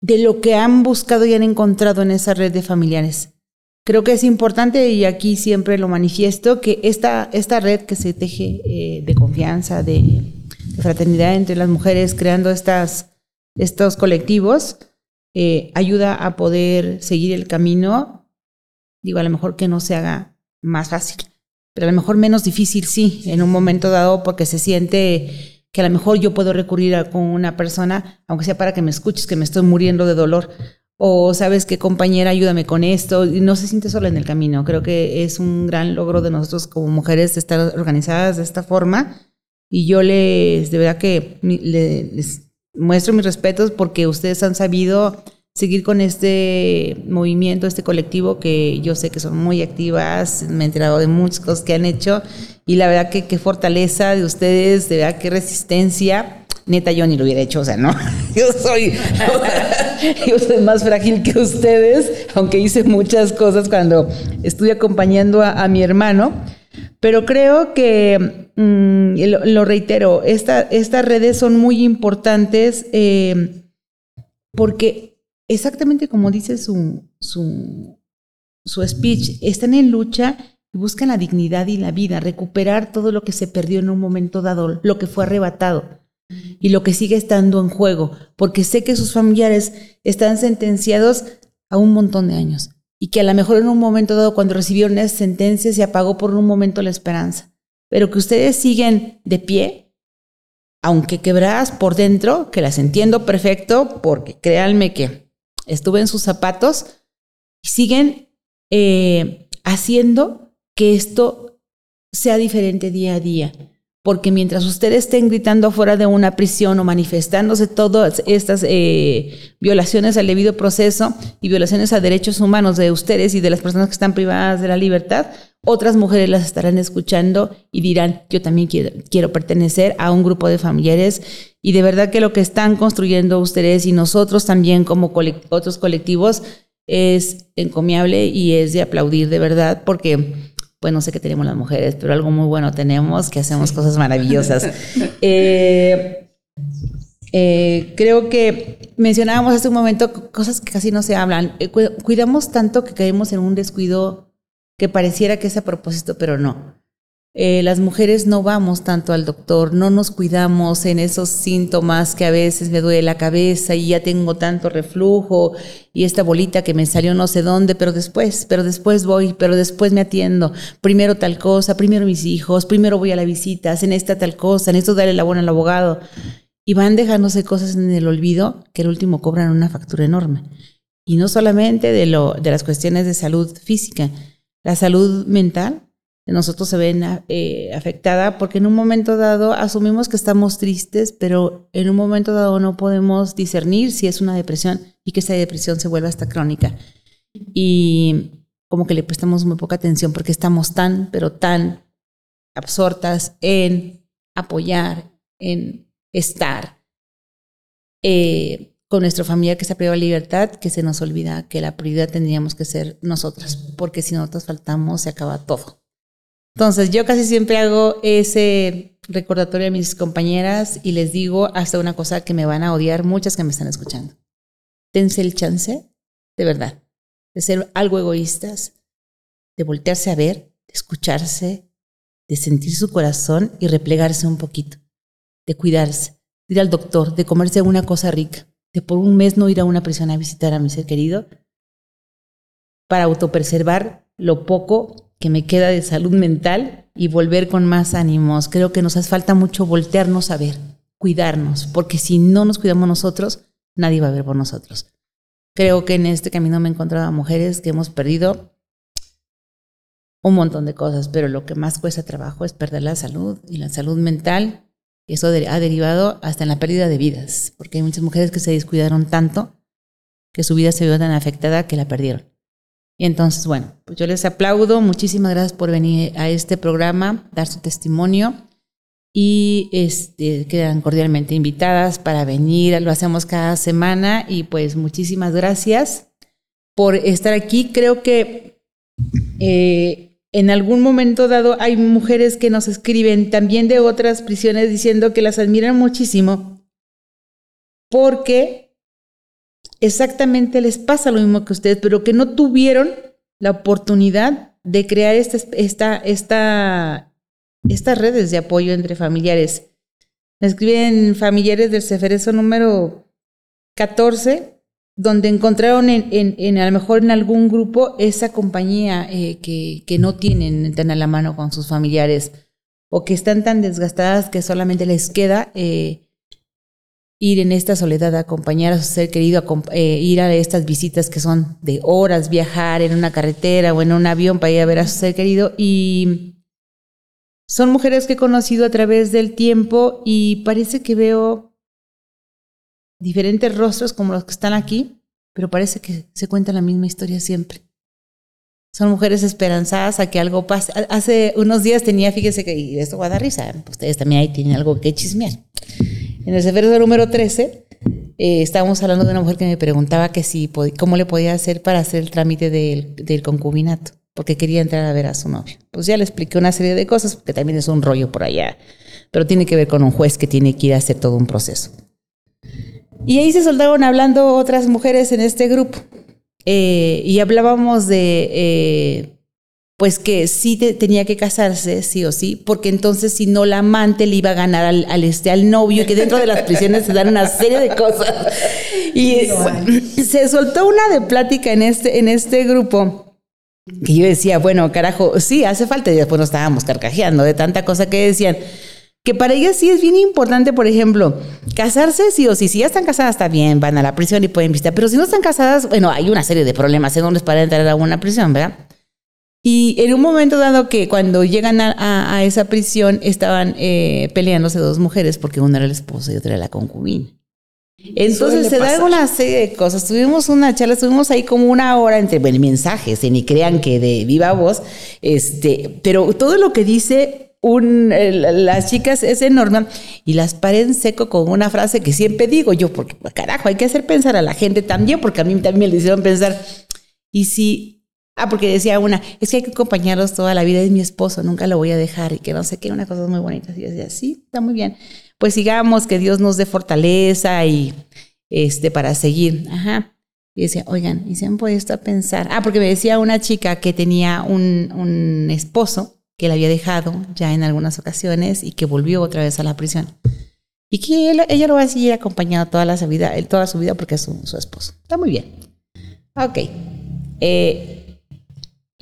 de lo que han buscado y han encontrado en esa red de familiares. Creo que es importante, y aquí siempre lo manifiesto, que esta, esta red que se teje eh, de confianza, de, fraternidad entre las mujeres, creando estas, estos colectivos, eh, ayuda a poder seguir el camino. Digo, a lo mejor que no se haga más fácil, pero a lo mejor menos difícil, sí, en un momento dado, porque se siente que a lo mejor yo puedo recurrir a, con una persona, aunque sea para que me escuches, que me estoy muriendo de dolor, o sabes qué compañera, ayúdame con esto, y no se siente sola en el camino. Creo que es un gran logro de nosotros como mujeres estar organizadas de esta forma, y yo les, de verdad que les muestro mis respetos porque ustedes han sabido seguir con este movimiento, este colectivo que yo sé que son muy activas, me he enterado de muchas cosas que han hecho y la verdad que qué fortaleza de ustedes, de verdad qué resistencia. Neta, yo ni lo hubiera hecho, o sea, no, yo soy, más frágil que ustedes, aunque hice muchas cosas cuando estuve acompañando a, mi hermano, pero creo que, mm, lo, reitero, estas redes son muy importantes eh, porque exactamente como dice su, su, su speech, están en lucha y buscan la dignidad y la vida, recuperar todo lo que se perdió en un momento dado, lo que fue arrebatado y lo que sigue estando en juego, porque sé que sus familiares están sentenciados a un montón de años y que a lo mejor en un momento dado cuando recibieron esa sentencia se apagó por un momento la esperanza, pero que ustedes siguen de pie, aunque quebradas por dentro, que las entiendo perfecto, porque créanme que estuve en sus zapatos y siguen eh, haciendo que esto sea diferente día a día. Porque mientras ustedes estén gritando fuera de una prisión o manifestándose todas estas eh, violaciones al debido proceso y violaciones a derechos humanos de ustedes y de las personas que están privadas de la libertad, otras mujeres las estarán escuchando y dirán, yo también quiero pertenecer a un grupo de familiares y de verdad que lo que están construyendo ustedes y nosotros también como otros colectivos es encomiable y es de aplaudir de verdad porque, pues no sé qué tenemos las mujeres, pero algo muy bueno tenemos, que hacemos cosas maravillosas. Eh, eh, creo que mencionábamos hace un momento cosas que casi no se hablan. Eh, cuidamos tanto que caemos en un descuido que pareciera que es a propósito, pero no. Eh, las mujeres no vamos tanto al doctor, no nos cuidamos en esos síntomas que a veces me duele la cabeza y ya tengo tanto reflujo y esta bolita que me salió no sé dónde, pero después, pero después voy, pero después me atiendo. Primero tal cosa, primero mis hijos, primero voy a la visita, en esta tal cosa, en esto darle la buena al abogado. Y van dejándose cosas en el olvido que el último cobran una factura enorme. Y no solamente de, lo, de las cuestiones de salud física, la salud mental de nosotros se ven eh, afectada porque en un momento dado asumimos que estamos tristes, pero en un momento dado no podemos discernir si es una depresión y que esa depresión se vuelva hasta crónica. Y como que le prestamos muy poca atención porque estamos tan, pero tan absortas en apoyar, en estar eh, con nuestra familia que se ha perdido la libertad, que se nos olvida que la prioridad tendríamos que ser nosotras, porque si nosotros faltamos se acaba todo. Entonces, yo casi siempre hago ese recordatorio a mis compañeras y les digo hasta una cosa que me van a odiar muchas que me están escuchando. Dense el chance, de verdad, de ser algo egoístas, de voltearse a ver, de escucharse, de sentir su corazón y replegarse un poquito, de cuidarse, de ir al doctor, de comerse una cosa rica, de por un mes no ir a una prisión a visitar a mi ser querido, para autopreservar lo poco que me queda de salud mental y volver con más ánimos. Creo que nos hace falta mucho voltearnos a ver, cuidarnos, porque si no nos cuidamos nosotros, nadie va a ver por nosotros. Creo que en este camino me he encontrado a mujeres que hemos perdido un montón de cosas, pero lo que más cuesta trabajo es perder la salud y la salud mental. Eso ha derivado hasta en la pérdida de vidas, porque hay muchas mujeres que se descuidaron tanto que su vida se vio tan afectada que la perdieron. Entonces, bueno, pues yo les aplaudo. Muchísimas gracias por venir a este programa, dar su testimonio. Y este, quedan cordialmente invitadas para venir. Lo hacemos cada semana. Y pues muchísimas gracias por estar aquí. Creo que eh, en algún momento dado hay mujeres que nos escriben también de otras prisiones diciendo que las admiran muchísimo porque exactamente les pasa lo mismo que ustedes, pero que no tuvieron la oportunidad de crear esta, esta, esta, estas redes de apoyo entre familiares. Me escriben familiares del Ceferezo número 14 donde encontraron en, en, a lo mejor en algún grupo esa compañía eh, que, que, no tienen tan a la mano con sus familiares o que están tan desgastadas que solamente les queda eh, ir en esta soledad a acompañar a su ser querido, eh, ir a estas visitas que son de horas, viajar en una carretera o en un avión para ir a ver a su ser querido y son mujeres que he conocido a través del tiempo y parece que veo diferentes rostros como los que están aquí, pero parece que se cuenta la misma historia siempre. Son mujeres esperanzadas a que algo pase. Hace unos días tenía, fíjese que, y esto va a dar risa, ¿eh? ustedes también ahí tienen algo que chismear. En el Seferozo número 13, eh, estábamos hablando de una mujer que me preguntaba que si, cómo le podía hacer para hacer el trámite del, del concubinato, porque quería entrar a ver a su novio. Pues ya le expliqué una serie de cosas, porque también es un rollo por allá, pero tiene que ver con un juez que tiene que ir a hacer todo un proceso. Y ahí se soltaron hablando otras mujeres en este grupo. Eh, y hablábamos de, eh, pues que sí tenía que casarse, sí o sí, porque entonces si no la amante le iba a ganar al, este, al novio, que dentro de las prisiones se dan una serie de cosas. Y se soltó una de plática en este, en este grupo. Que yo decía, bueno, carajo, sí, hace falta. Y después nos estábamos carcajeando de tanta cosa que decían que para ellas sí es bien importante, por ejemplo, casarse sí o sí. Si ya están casadas, está bien, van a la prisión y pueden visitar. Pero si no están casadas, bueno, hay una serie de problemas en donde es para entrar a una prisión, ¿verdad? Y en un momento dado que cuando llegan a, esa prisión estaban eh, peleándose dos mujeres porque una era la esposa y otra era la concubina. Entonces se da una serie de cosas. Tuvimos una charla, estuvimos ahí como una hora entre bueno, mensajes, y ni crean que de viva voz, este, pero todo lo que dice un, las chicas es enorme y las paren seco con una frase que siempre digo yo, porque carajo, hay que hacer pensar a la gente también, porque a mí también le hicieron pensar, y si, ah, porque decía una, es que hay que acompañarlos toda la vida, es mi esposo, nunca lo voy a dejar y que no sé qué, una cosa muy bonita, y decía, sí, está muy bien, pues sigamos, que Dios nos dé fortaleza y este, para seguir, ajá. Y decía, oigan, y se han puesto a pensar, ah, porque me decía una chica que tenía un, un esposo, que la había dejado ya en algunas ocasiones y que volvió otra vez a la prisión. Y que ella lo va a seguir acompañando toda, la vida, toda su vida porque es su, esposo. Está muy bien. Ok. Eh,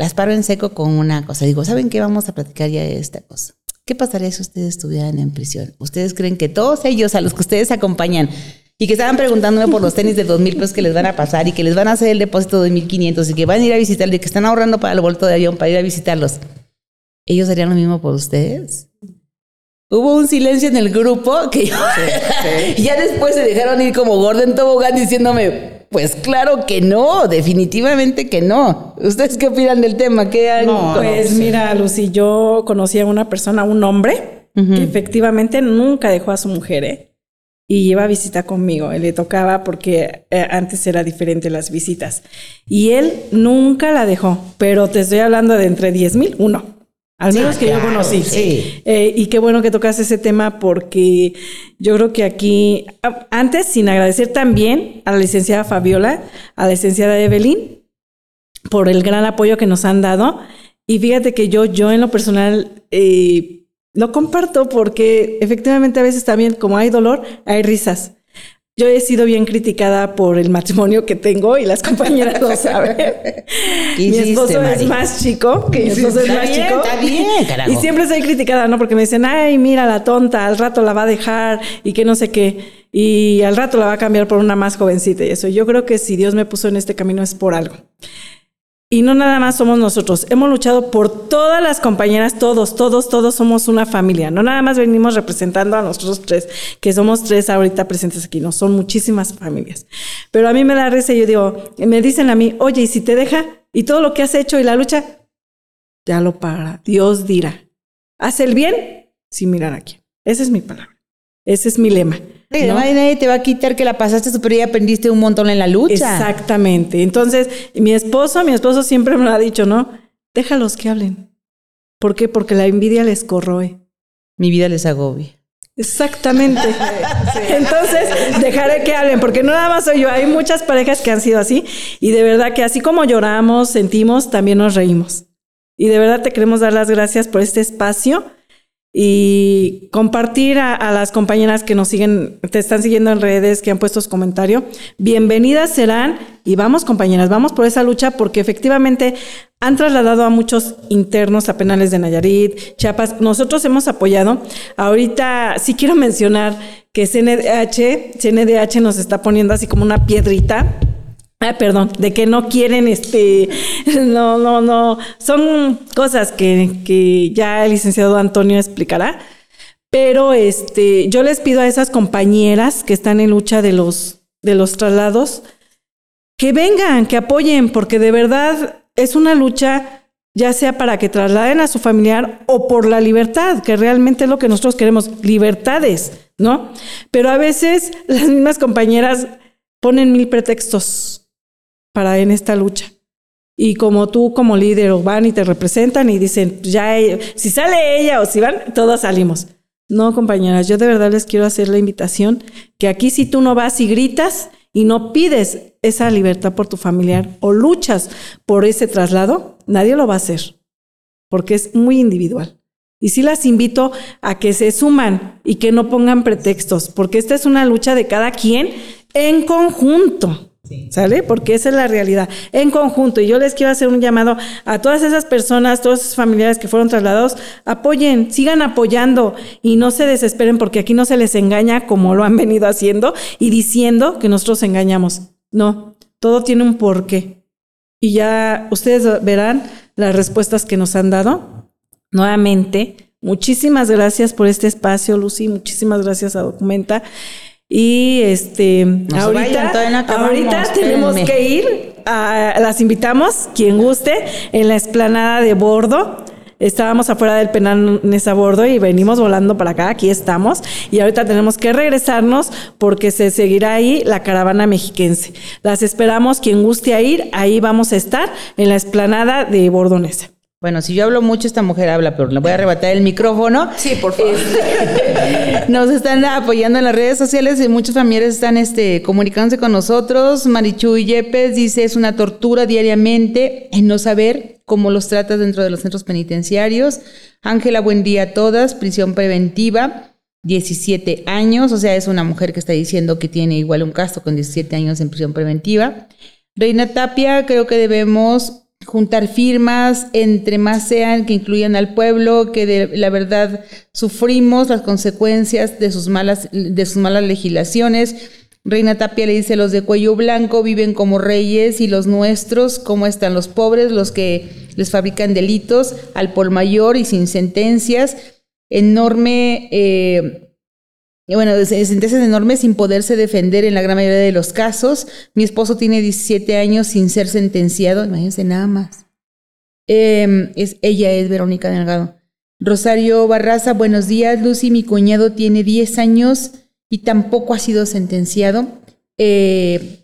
las paro en seco con una cosa. Digo, ¿saben qué? Vamos a platicar ya de esta cosa. ¿Qué pasaría si ustedes estuvieran en prisión? ¿Ustedes creen que todos ellos a los que ustedes acompañan y que estaban preguntándome por los tenis de dos mil pesos que les van a pasar y que les van a hacer el depósito de 1500 y que van a ir a visitarlos y que están ahorrando para el vuelto de avión para ir a visitarlos? ¿ellos harían lo mismo por ustedes? Hubo un silencio en el grupo que ya después se dejaron ir como Gordon Tobogán diciéndome, pues claro que no, definitivamente que no. ¿Ustedes qué opinan del tema? ¿Qué no, pues mira, Lucy, yo conocí a una persona, un hombre, que efectivamente nunca dejó a su mujer, ¿eh? y lleva a visita conmigo. Él le tocaba porque eh, antes era diferente las visitas. Y él nunca la dejó, pero te estoy hablando de entre 10 mil, uno. Al menos que yo conocí. Sí. Eh, y qué bueno que tocas ese tema porque yo creo que aquí, antes, sin agradecer también a la licenciada Fabiola, a la licenciada Evelyn, por el gran apoyo que nos han dado. Y fíjate que yo, yo en lo personal, eh, lo comparto porque efectivamente a veces también, como hay dolor, hay risas. Yo he sido bien criticada por el matrimonio que tengo y las compañeras lo saben. mi esposo es más chico, que mi esposo es más chico. Está bien, carajo. Y siempre soy criticada, ¿no? Porque me dicen, ay, mira la tonta, al rato la va a dejar y que no sé qué. Y al rato la va a cambiar por una más jovencita y eso. Yo creo que si Dios me puso en este camino es por algo. Y no nada más somos nosotros, hemos luchado por todas las compañeras, todos, todos, todos somos una familia. No nada más venimos representando a nosotros tres, que somos tres ahorita presentes aquí, no, son muchísimas familias. Pero a mí me da risa, yo digo, me dicen a mí, oye, ¿y si te deja? ¿Y todo lo que has hecho y la lucha? Ya lo para, Dios dirá. Haz el bien sin mirar a quién. Esa es mi palabra, ese es mi lema. ¿No? Nadie te va a quitar que la pasaste súper y aprendiste un montón en la lucha. Exactamente. Entonces, mi esposo, mi esposo siempre me lo ha dicho, ¿no? Déjalos que hablen. ¿Por qué? Porque la envidia les corroe. Mi vida les agobia. Exactamente. Entonces, dejaré que hablen, porque no nada más soy yo, hay muchas parejas que han sido así y de verdad que así como lloramos, sentimos, también nos reímos. Y de verdad te queremos dar las gracias por este espacio y compartir a, las compañeras que nos siguen, te están siguiendo en redes, que han puesto su comentario. Bienvenidas serán y vamos compañeras, vamos por esa lucha porque efectivamente han trasladado a muchos internos a penales de Nayarit, Chiapas. Nosotros hemos apoyado. Ahorita sí quiero mencionar que CNDH, CNDH nos está poniendo así como una piedrita Ah, perdón, de que no quieren, este, no, no, no, son cosas que, que ya el licenciado Antonio explicará. Pero este, yo les pido a esas compañeras que están en lucha de los, de los traslados que vengan, que apoyen, porque de verdad es una lucha, ya sea para que trasladen a su familiar o por la libertad, que realmente es lo que nosotros queremos, libertades, ¿no? Pero a veces las mismas compañeras ponen mil pretextos para en esta lucha. Y como tú como líder van y te representan y dicen, ya si sale ella o si van, todos salimos. No, compañeras, yo de verdad les quiero hacer la invitación que aquí si tú no vas y gritas y no pides esa libertad por tu familiar o luchas por ese traslado, nadie lo va a hacer, porque es muy individual. Y sí las invito a que se suman y que no pongan pretextos, porque esta es una lucha de cada quien en conjunto. ¿Sale? Porque esa es la realidad. En conjunto, y yo les quiero hacer un llamado a todas esas personas, todos esos familiares que fueron trasladados, apoyen, sigan apoyando y no se desesperen porque aquí no se les engaña como lo han venido haciendo y diciendo que nosotros engañamos. No, todo tiene un porqué. Y ya ustedes verán las respuestas que nos han dado. Nuevamente, muchísimas gracias por este espacio, Lucy. Muchísimas gracias a Documenta. Y este, ahorita, ahorita tenemos que ir, a, las invitamos, quien guste, en la explanada de bordo. Estábamos afuera del penal en esa bordo y venimos volando para acá, aquí estamos. Y ahorita tenemos que regresarnos porque se seguirá ahí la caravana mexiquense. Las esperamos, quien guste a ir, ahí vamos a estar en la explanada de Bordonesa. Bueno, si yo hablo mucho, esta mujer habla, pero le voy a arrebatar el micrófono. Sí, por favor. Nos están apoyando en las redes sociales y muchos familiares están este, comunicándose con nosotros. Marichu Yepes dice, es una tortura diariamente en no saber cómo los tratas dentro de los centros penitenciarios. Ángela, buen día a todas. Prisión preventiva, 17 años. O sea, es una mujer que está diciendo que tiene igual un caso con 17 años en prisión preventiva. Reina Tapia, creo que debemos juntar firmas, entre más sean, que incluyan al pueblo, que de la verdad sufrimos las consecuencias de sus malas, de sus malas legislaciones. Reina Tapia le dice, los de cuello blanco viven como reyes y los nuestros, ¿cómo están los pobres, los que les fabrican delitos al por mayor y sin sentencias? Enorme eh, bueno, sentencias enormes sin poderse defender en la gran mayoría de los casos. Mi esposo tiene 17 años sin ser sentenciado, imagínense nada más. Em, es, ella es Verónica Delgado. Rosario Barraza, buenos días. Lucy, mi cuñado tiene 10 años y tampoco ha sido sentenciado. Eh,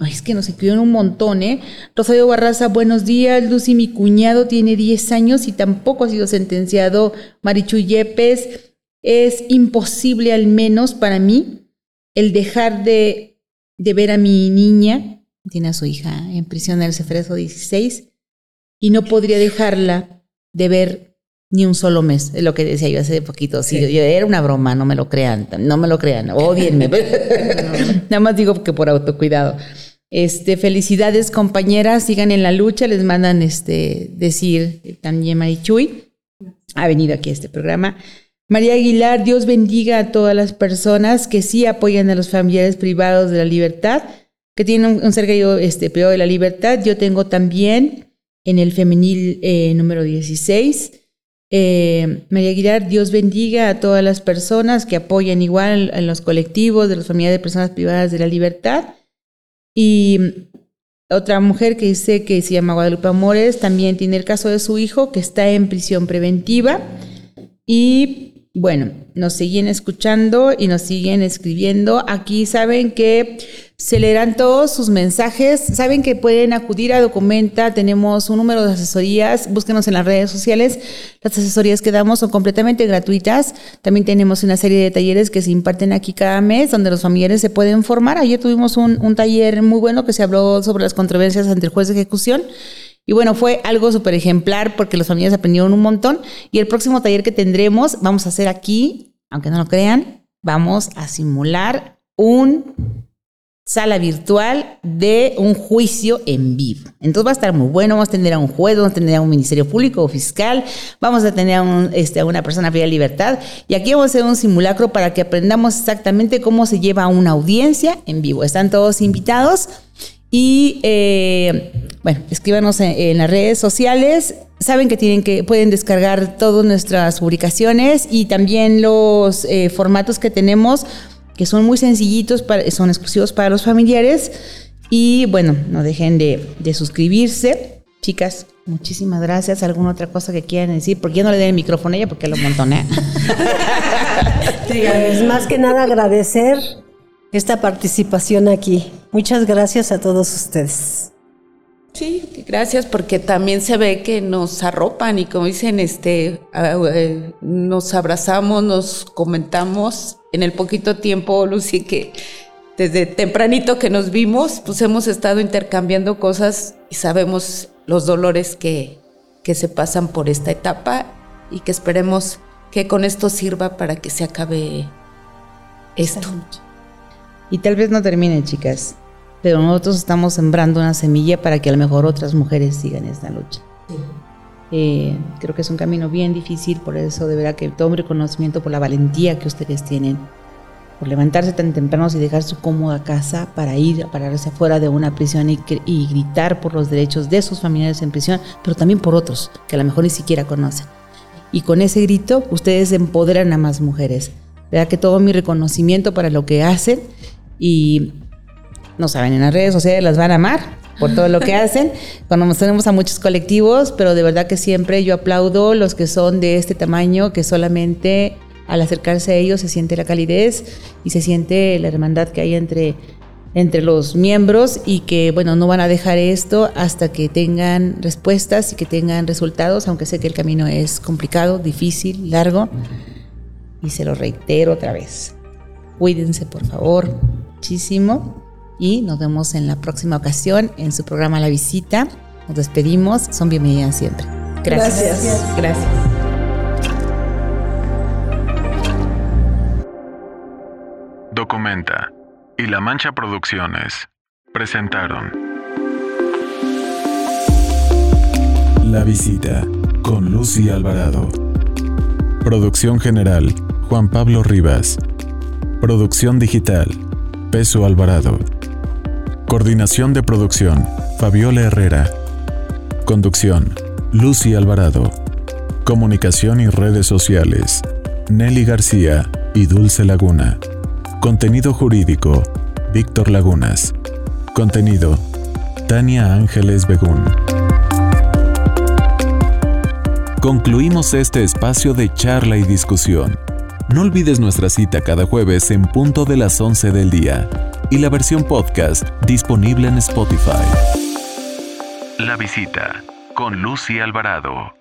es que nos escribieron un montón, ¿eh? Rosario Barraza, buenos días. Lucy, mi cuñado tiene 10 años y tampoco ha sido sentenciado. Marichu Yepes, es imposible, al menos para mí, el dejar de, de ver a mi niña, tiene a su hija en prisión del Cefreso 16, y no podría dejarla de ver ni un solo mes, es lo que decía yo hace poquito. Sí, era una broma, no me lo crean, no me lo crean, odienme. Nada más digo que por autocuidado. Este, felicidades compañeras, sigan en la lucha, les mandan este decir también y Chuy. Ha venido aquí a este programa. María Aguilar, Dios bendiga a todas las personas que sí apoyan a los familiares privados de la libertad, que tienen un, ser este, privado de la libertad. Yo tengo también en el femenil eh, número 16. Eh, María Aguilar, Dios bendiga a todas las personas que apoyan igual en los colectivos de los familiares de personas privadas de la libertad. Y otra mujer que dice que se llama Guadalupe Amores también tiene el caso de su hijo que está en prisión preventiva. Y Bueno, nos siguen escuchando y nos siguen escribiendo. Aquí saben que se leerán todos sus mensajes. Saben que pueden acudir a Documenta. Tenemos un número de asesorías. Búsquenos en las redes sociales. Las asesorías que damos son completamente gratuitas. También tenemos una serie de talleres que se imparten aquí cada mes donde los familiares se pueden formar. Ayer tuvimos un, un taller muy bueno que se habló sobre las controversias ante el juez de ejecución. Y bueno, fue algo súper ejemplar porque los familiares aprendieron un montón. Y el próximo taller que tendremos, vamos a hacer aquí, aunque no lo crean, vamos a simular un sala virtual de un juicio en vivo. Entonces va a estar muy bueno, vamos a tener a un juez, vamos a tener a un ministerio público o fiscal, vamos a tener a, este, a una persona de libertad y aquí vamos a hacer un simulacro para que aprendamos exactamente cómo se lleva una audiencia en vivo. Están todos invitados y eh, bueno, escríbanos en, las redes sociales. Saben que tienen que pueden descargar todas nuestras publicaciones y también los eh, formatos que tenemos, que son muy sencillitos, son exclusivos para los familiares. Y bueno, no dejen de, suscribirse. Chicas, muchísimas gracias. ¿Alguna otra cosa que quieran decir? Porque yo no le doy el micrófono a ella porque lo montoné. Es más que nada agradecer esta participación aquí. Muchas gracias a todos ustedes. Sí, gracias porque también se ve que nos arropan y como dicen, este, uh, nos abrazamos, nos comentamos en el poquito tiempo, Lucy, que desde tempranito que nos vimos, pues hemos estado intercambiando cosas y sabemos los dolores que, que se pasan por esta etapa y que esperemos que con esto sirva para que se acabe esto. Y tal vez no termine, chicas, pero nosotros estamos sembrando una semilla para que a lo mejor otras mujeres sigan esta lucha. Sí. Eh, creo que es un camino bien difícil, por eso de verdad que todo un reconocimiento por la valentía que ustedes tienen, por levantarse tan temprano y dejar su cómoda casa para ir a pararse afuera de una prisión y, y gritar por los derechos de sus familiares en prisión, pero también por otros que a lo mejor ni siquiera conocen. Y con ese grito ustedes empoderan a más mujeres. ¿Verdad que todo mi reconocimiento para lo que hacen y no saben, en las redes sociales las van a amar por todo lo que hacen. Tenemos a muchos colectivos, pero de verdad que siempre yo aplaudo los que son de este tamaño, que solamente al acercarse a ellos se siente la calidez y se siente la hermandad que hay entre, entre los miembros y que, bueno, no van a dejar esto hasta que tengan respuestas y que tengan resultados, aunque sé que el camino es complicado, difícil, largo. Y se lo reitero otra vez. Cuídense, por favor, muchísimo y nos vemos en la próxima ocasión en su programa La Visita. Nos despedimos, son bienvenidas siempre. Gracias. Gracias. Gracias. Documenta y La Mancha Producciones presentaron La Visita con Lucy Alvarado. Producción general Juan Pablo Rivas. Producción digital Alvarado. Coordinación de producción, Fabiola Herrera. Conducción, Lucy Alvarado. Comunicación y redes sociales, Nelly García y Dulce Laguna. Contenido jurídico, Víctor Lagunas. Contenido, Tania Ángeles Begún. Concluimos este espacio de charla y discusión. No olvides nuestra cita cada jueves en punto de las 11 del día y la versión podcast disponible en Spotify. La visita con Lucy Alvarado.